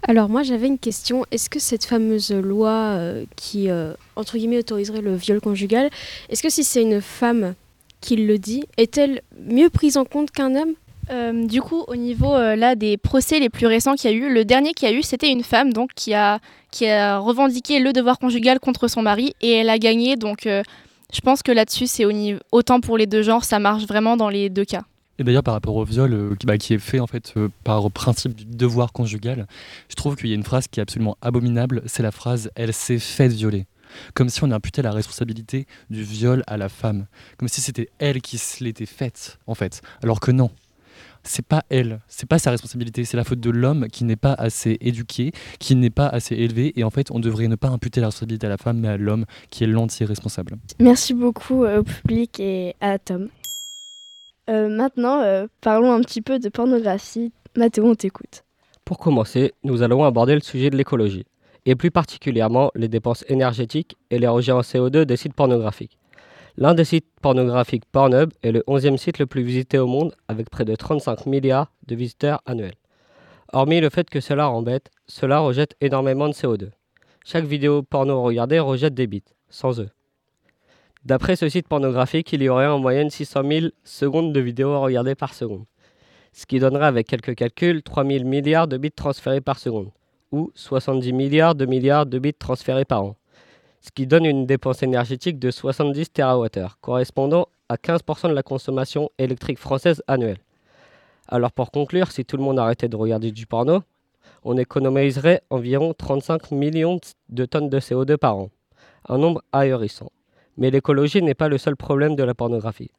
S27: Alors moi j'avais une question. Est-ce que cette fameuse loi euh, qui, euh, entre guillemets, autoriserait le viol conjugal, est-ce que si c'est une femme qui le dit, est-elle mieux prise en compte qu'un homme?
S10: Euh, du coup, au niveau là des procès les plus récents qu'il y a eu, le dernier qu'il y a eu, c'était une femme donc qui a qui a revendiqué le devoir conjugal contre son mari et elle a gagné. Donc, je pense que là-dessus, c'est autant pour les deux genres, ça marche vraiment dans les deux cas.
S8: Et d'ailleurs, par rapport au viol, euh, qui, bah, qui est fait en fait euh, par principe du devoir conjugal, je trouve qu'il y a une phrase qui est absolument abominable. C'est la phrase "elle s'est faite violer", comme si on imputait la responsabilité du viol à la femme, comme si c'était elle qui se l'était faite en fait, alors que non. C'est pas elle, c'est pas sa responsabilité, c'est la faute de l'homme qui n'est pas assez éduqué, qui n'est pas assez élevé, et en fait, on devrait ne pas imputer la responsabilité à la femme, mais à l'homme qui est l'entier responsable.
S3: Merci beaucoup euh, au public et à Tom. Euh, maintenant, euh, parlons un petit peu de pornographie. Mathéo, on t'écoute.
S28: Pour commencer, nous allons aborder le sujet de l'écologie, et plus particulièrement les dépenses énergétiques et les rejets en CO2 des sites pornographiques. L'un des sites pornographiques Pornhub est le 11e site le plus visité au monde, avec près de 35 milliards de visiteurs annuels. Hormis le fait que cela embête, cela rejette énormément de CO2. Chaque vidéo porno regardée rejette des bits, sans eux. D'après ce site pornographique, il y aurait en moyenne 600 000 secondes de vidéos à regarder par seconde, ce qui donnerait avec quelques calculs 3 000 milliards de bits transférés par seconde, ou 70 milliards de milliards de bits transférés par an, ce qui donne une dépense énergétique de 70 TWh, correspondant à 15% de la consommation électrique française annuelle. Alors pour conclure, si tout le monde arrêtait de regarder du porno, on économiserait environ 35 millions de tonnes de CO2 par an, un nombre ahurissant. Mais l'écologie n'est pas le seul problème de la pornographie.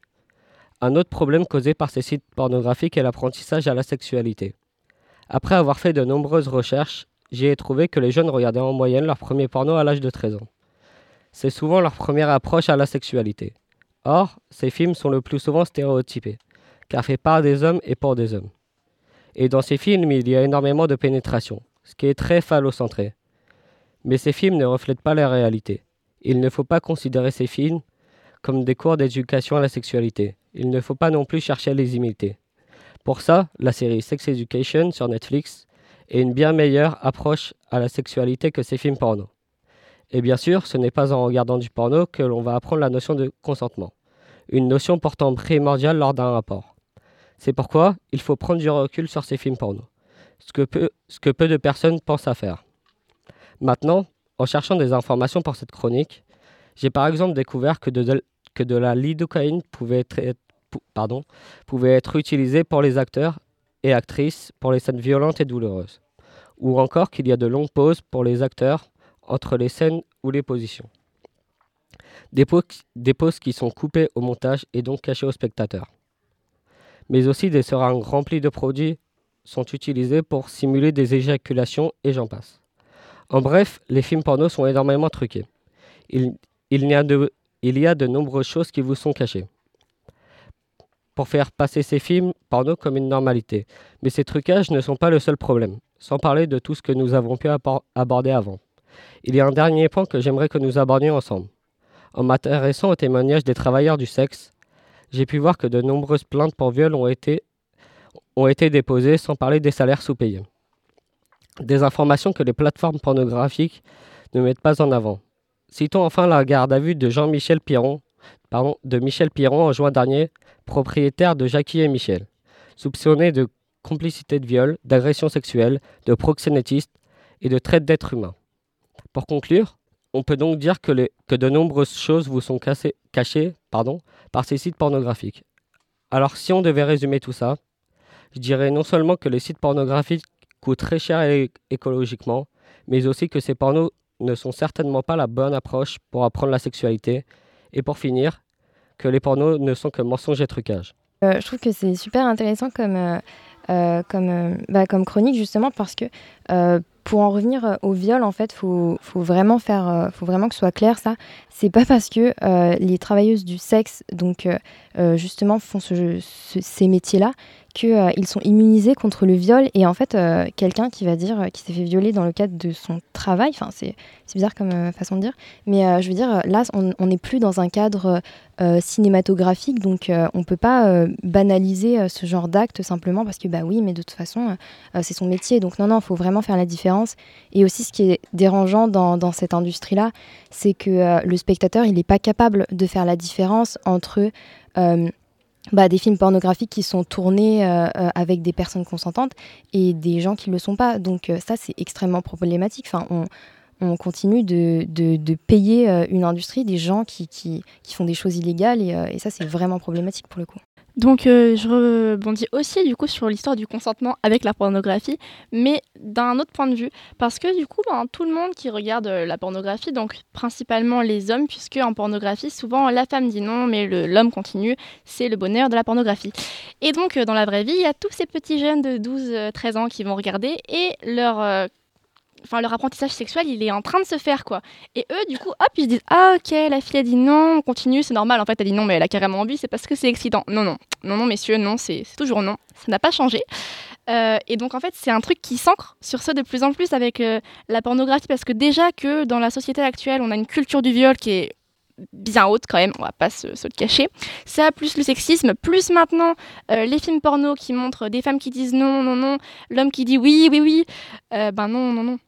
S28: Un autre problème causé par ces sites pornographiques est l'apprentissage à la sexualité. Après avoir fait de nombreuses recherches, j'ai trouvé que les jeunes regardaient en moyenne leur premier porno à l'âge de 13 ans. C'est souvent leur première approche à la sexualité. Or, ces films sont le plus souvent stéréotypés, car faits par des hommes et pour des hommes. Et dans ces films, il y a énormément de pénétration, ce qui est très phallocentré. Mais ces films ne reflètent pas la réalité. Il ne faut pas considérer ces films comme des cours d'éducation à la sexualité. Il ne faut pas non plus chercher à les imiter. Pour ça, la série Sex Education sur Netflix est une bien meilleure approche à la sexualité que ces films porno. Et bien sûr, ce n'est pas en regardant du porno que l'on va apprendre la notion de consentement, une notion pourtant primordiale lors d'un rapport. C'est pourquoi il faut prendre du recul sur ces films porno, ce que peu, ce que peu de personnes pensent à faire. Maintenant, en cherchant des informations pour cette chronique, j'ai par exemple découvert que de, la lidocaïne pouvait être, utilisée pour les acteurs et actrices pour les scènes violentes et douloureuses, ou encore qu'il y a de longues pauses pour les acteurs entre les scènes ou les positions. Des, pauses, des pauses qui sont coupées au montage et donc cachées aux spectateurs. Mais aussi des seringues remplies de produits sont utilisés pour simuler des éjaculations et j'en passe. En bref, les films porno sont énormément truqués. Il, y a de, nombreuses choses qui vous sont cachées pour faire passer ces films porno comme une normalité. Mais ces trucages ne sont pas le seul problème, sans parler de tout ce que nous avons pu aborder avant. Il y a un dernier point que j'aimerais que nous abordions ensemble. En m'intéressant au témoignage des travailleurs du sexe, j'ai pu voir que de nombreuses plaintes pour viol ont été, ont été déposées sans parler des salaires sous-payés. Des informations que les plateformes pornographiques ne mettent pas en avant. Citons enfin la garde à vue de Jean-Michel Piron, pardon, de Michel Piron en juin dernier, propriétaire de Jackie et Michel, soupçonné de complicité de viol, d'agression sexuelle, de proxénétisme et de traite d'êtres humains. Pour conclure, on peut donc dire que, de nombreuses choses vous sont cachées par ces sites pornographiques. Alors si on devait résumer tout ça, je dirais non seulement que les sites pornographiques coûtent très cher écologiquement, mais aussi que ces pornos ne sont certainement pas la bonne approche pour apprendre la sexualité. Et pour finir, que les pornos ne sont que mensonges et trucages.
S5: Euh, je trouve que c'est super intéressant comme, euh, euh, bah, comme chronique justement parce que pour en revenir au viol, en fait, faut, faut vraiment faire, faut vraiment que ce soit clair ça. C'est pas parce que les travailleuses du sexe, donc justement, font ce, ces métiers-là, qu'ils euh, sont immunisés contre le viol. Et en fait, euh, quelqu'un qui va dire s'est fait violer dans le cadre de son travail, enfin, c'est bizarre comme euh, façon de dire, mais je veux dire, là, on n'est plus dans un cadre cinématographique, donc on ne peut pas banaliser ce genre d'acte simplement parce que, bah oui, mais de toute façon, c'est son métier. Donc, non, non, il faut vraiment faire la différence. Et aussi, ce qui est dérangeant dans, cette industrie-là, c'est que le spectateur, il n'est pas capable de faire la différence entre bah, des films pornographiques qui sont tournés euh, euh, avec des personnes consentantes et des gens qui ne le sont pas. Donc euh, ça, c'est extrêmement problématique. Enfin, on, on continue de, payer une industrie, des gens qui, font des choses illégales, et ça, c'est vraiment problématique pour le coup.
S10: Donc euh, je rebondis aussi du coup sur l'histoire du consentement avec la pornographie, mais d'un autre point de vue, parce que du coup ben, tout le monde qui regarde euh, la pornographie, donc principalement les hommes, puisque en pornographie souvent la femme dit non, mais l'homme continue, c'est le bonheur de la pornographie. Et donc euh, dans la vraie vie, il y a tous ces petits jeunes de 12-13 ans qui vont regarder et leur enfin leur apprentissage sexuel il est en train de se faire quoi. Et eux du coup hop ils se disent ah ok la fille a dit non on continue c'est normal. En fait elle dit non mais elle a carrément envie c'est parce que c'est excitant. Non non. Non non messieurs non c'est toujours non. Ça n'a pas changé. Euh, et donc en fait c'est un truc qui s'ancre sur ça de plus en plus avec euh, la pornographie parce que déjà que dans la société actuelle on a une culture du viol qui est bien haute quand même, on va pas se, le cacher. Ça, plus le sexisme, plus maintenant euh, les films porno qui montrent des femmes qui disent non, non, non, l'homme qui dit oui, oui, oui, ben non, non, non.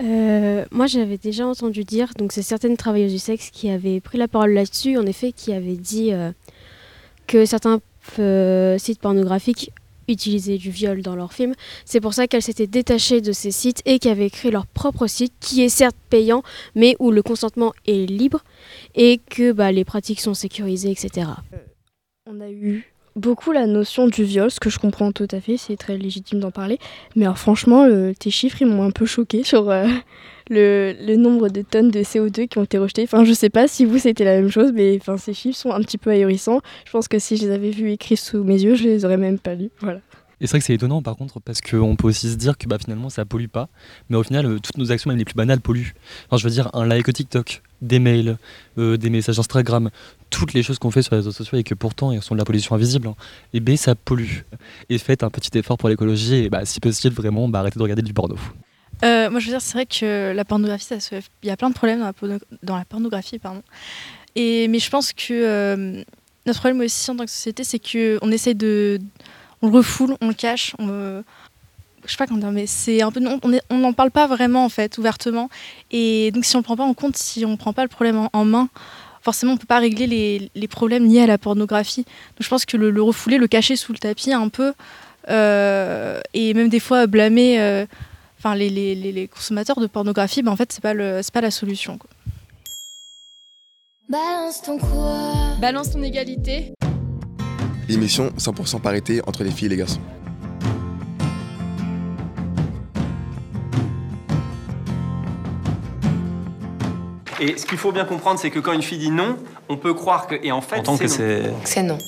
S27: Euh, moi, j'avais déjà entendu dire, donc c'est certaines travailleuses du sexe qui avaient pris la parole là-dessus, en effet, qui avaient dit euh, que certains euh, sites pornographiques utilisaient du viol dans leurs films. C'est pour ça qu'elles s'étaient détachées de ces sites et qu'elles avaient créé leur propre site, qui est certes payant, mais où le consentement est libre et que bah, les pratiques sont sécurisées, etc.
S3: On a eu beaucoup la notion du viol, ce que je comprends tout à fait, c'est très légitime d'en parler. Mais franchement, tes chiffres, ils m'ont un peu choqué sur euh, le, nombre de tonnes de CO2 qui ont été rejetées. Enfin, je sais pas si vous, c'était la même chose, mais enfin, ces chiffres sont un petit peu ahurissants. Je pense que si je les avais vus écrits sous mes yeux, je les aurais même pas lus. Voilà.
S8: Et c'est vrai que c'est étonnant par contre parce qu'on peut aussi se dire que bah, finalement ça pollue pas, mais au final euh, toutes nos actions même les plus banales polluent. Enfin, je veux dire un like TikTok, des mails, euh, des messages Instagram, toutes les choses qu'on fait sur les réseaux sociaux et que pourtant elles sont de la pollution invisible, hein, et ben ça pollue. Et faites un petit effort pour l'écologie et bah, si possible vraiment bah, arrêtez de regarder du porno.
S22: Euh, moi, je veux dire, c'est vrai que la pornographie, il y a plein de problèmes dans la, pornographie, pardon. Et mais je pense que euh, notre problème aussi en tant que société, c'est que on essaie de, on le refoule, on le cache, on le- je sais pas comment dire, mais c'est un peu, on n'en parle pas vraiment en fait, ouvertement. Et donc, si on le prend pas en compte, si on prend pas le problème en main, forcément, on peut pas régler les, les problèmes liés à la pornographie. Donc, je pense que le, le refouler, le cacher sous le tapis un peu, euh, et même des fois blâmer. euh, enfin les, les, les- les consommateurs de pornographie, ben en fait c'est pas le c'est pas la solution. quoi.
S29: Balance ton quoi?
S20: Balance ton égalité.
S6: L'émission 100% parité entre les filles et les garçons.
S30: Et ce qu'il faut bien comprendre, c'est que quand une fille dit non, on peut croire que. Et en fait, c'est non.
S29: C'est non.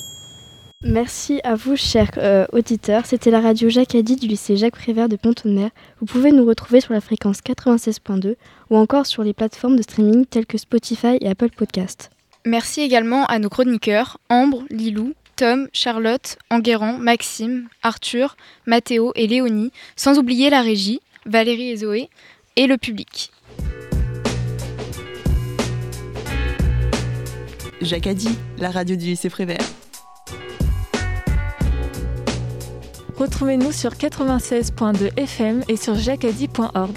S3: Merci à vous, chers euh, auditeurs. C'était la radio Jacques Addy du lycée Jacques Prévert de Pont-de-Mer. Vous pouvez nous retrouver sur la fréquence 96.2 ou encore sur les plateformes de streaming telles que Spotify et Apple Podcast.
S22: Merci également à nos chroniqueurs Ambre, Lilou, Tom, Charlotte, Enguerrand, Maxime, Arthur, Mathéo et Léonie, sans oublier la régie, Valérie et Zoé, et le public.
S31: Addy, la radio du lycée Prévert.
S32: Retrouvez-nous sur 96.2 FM et sur jacadi.org.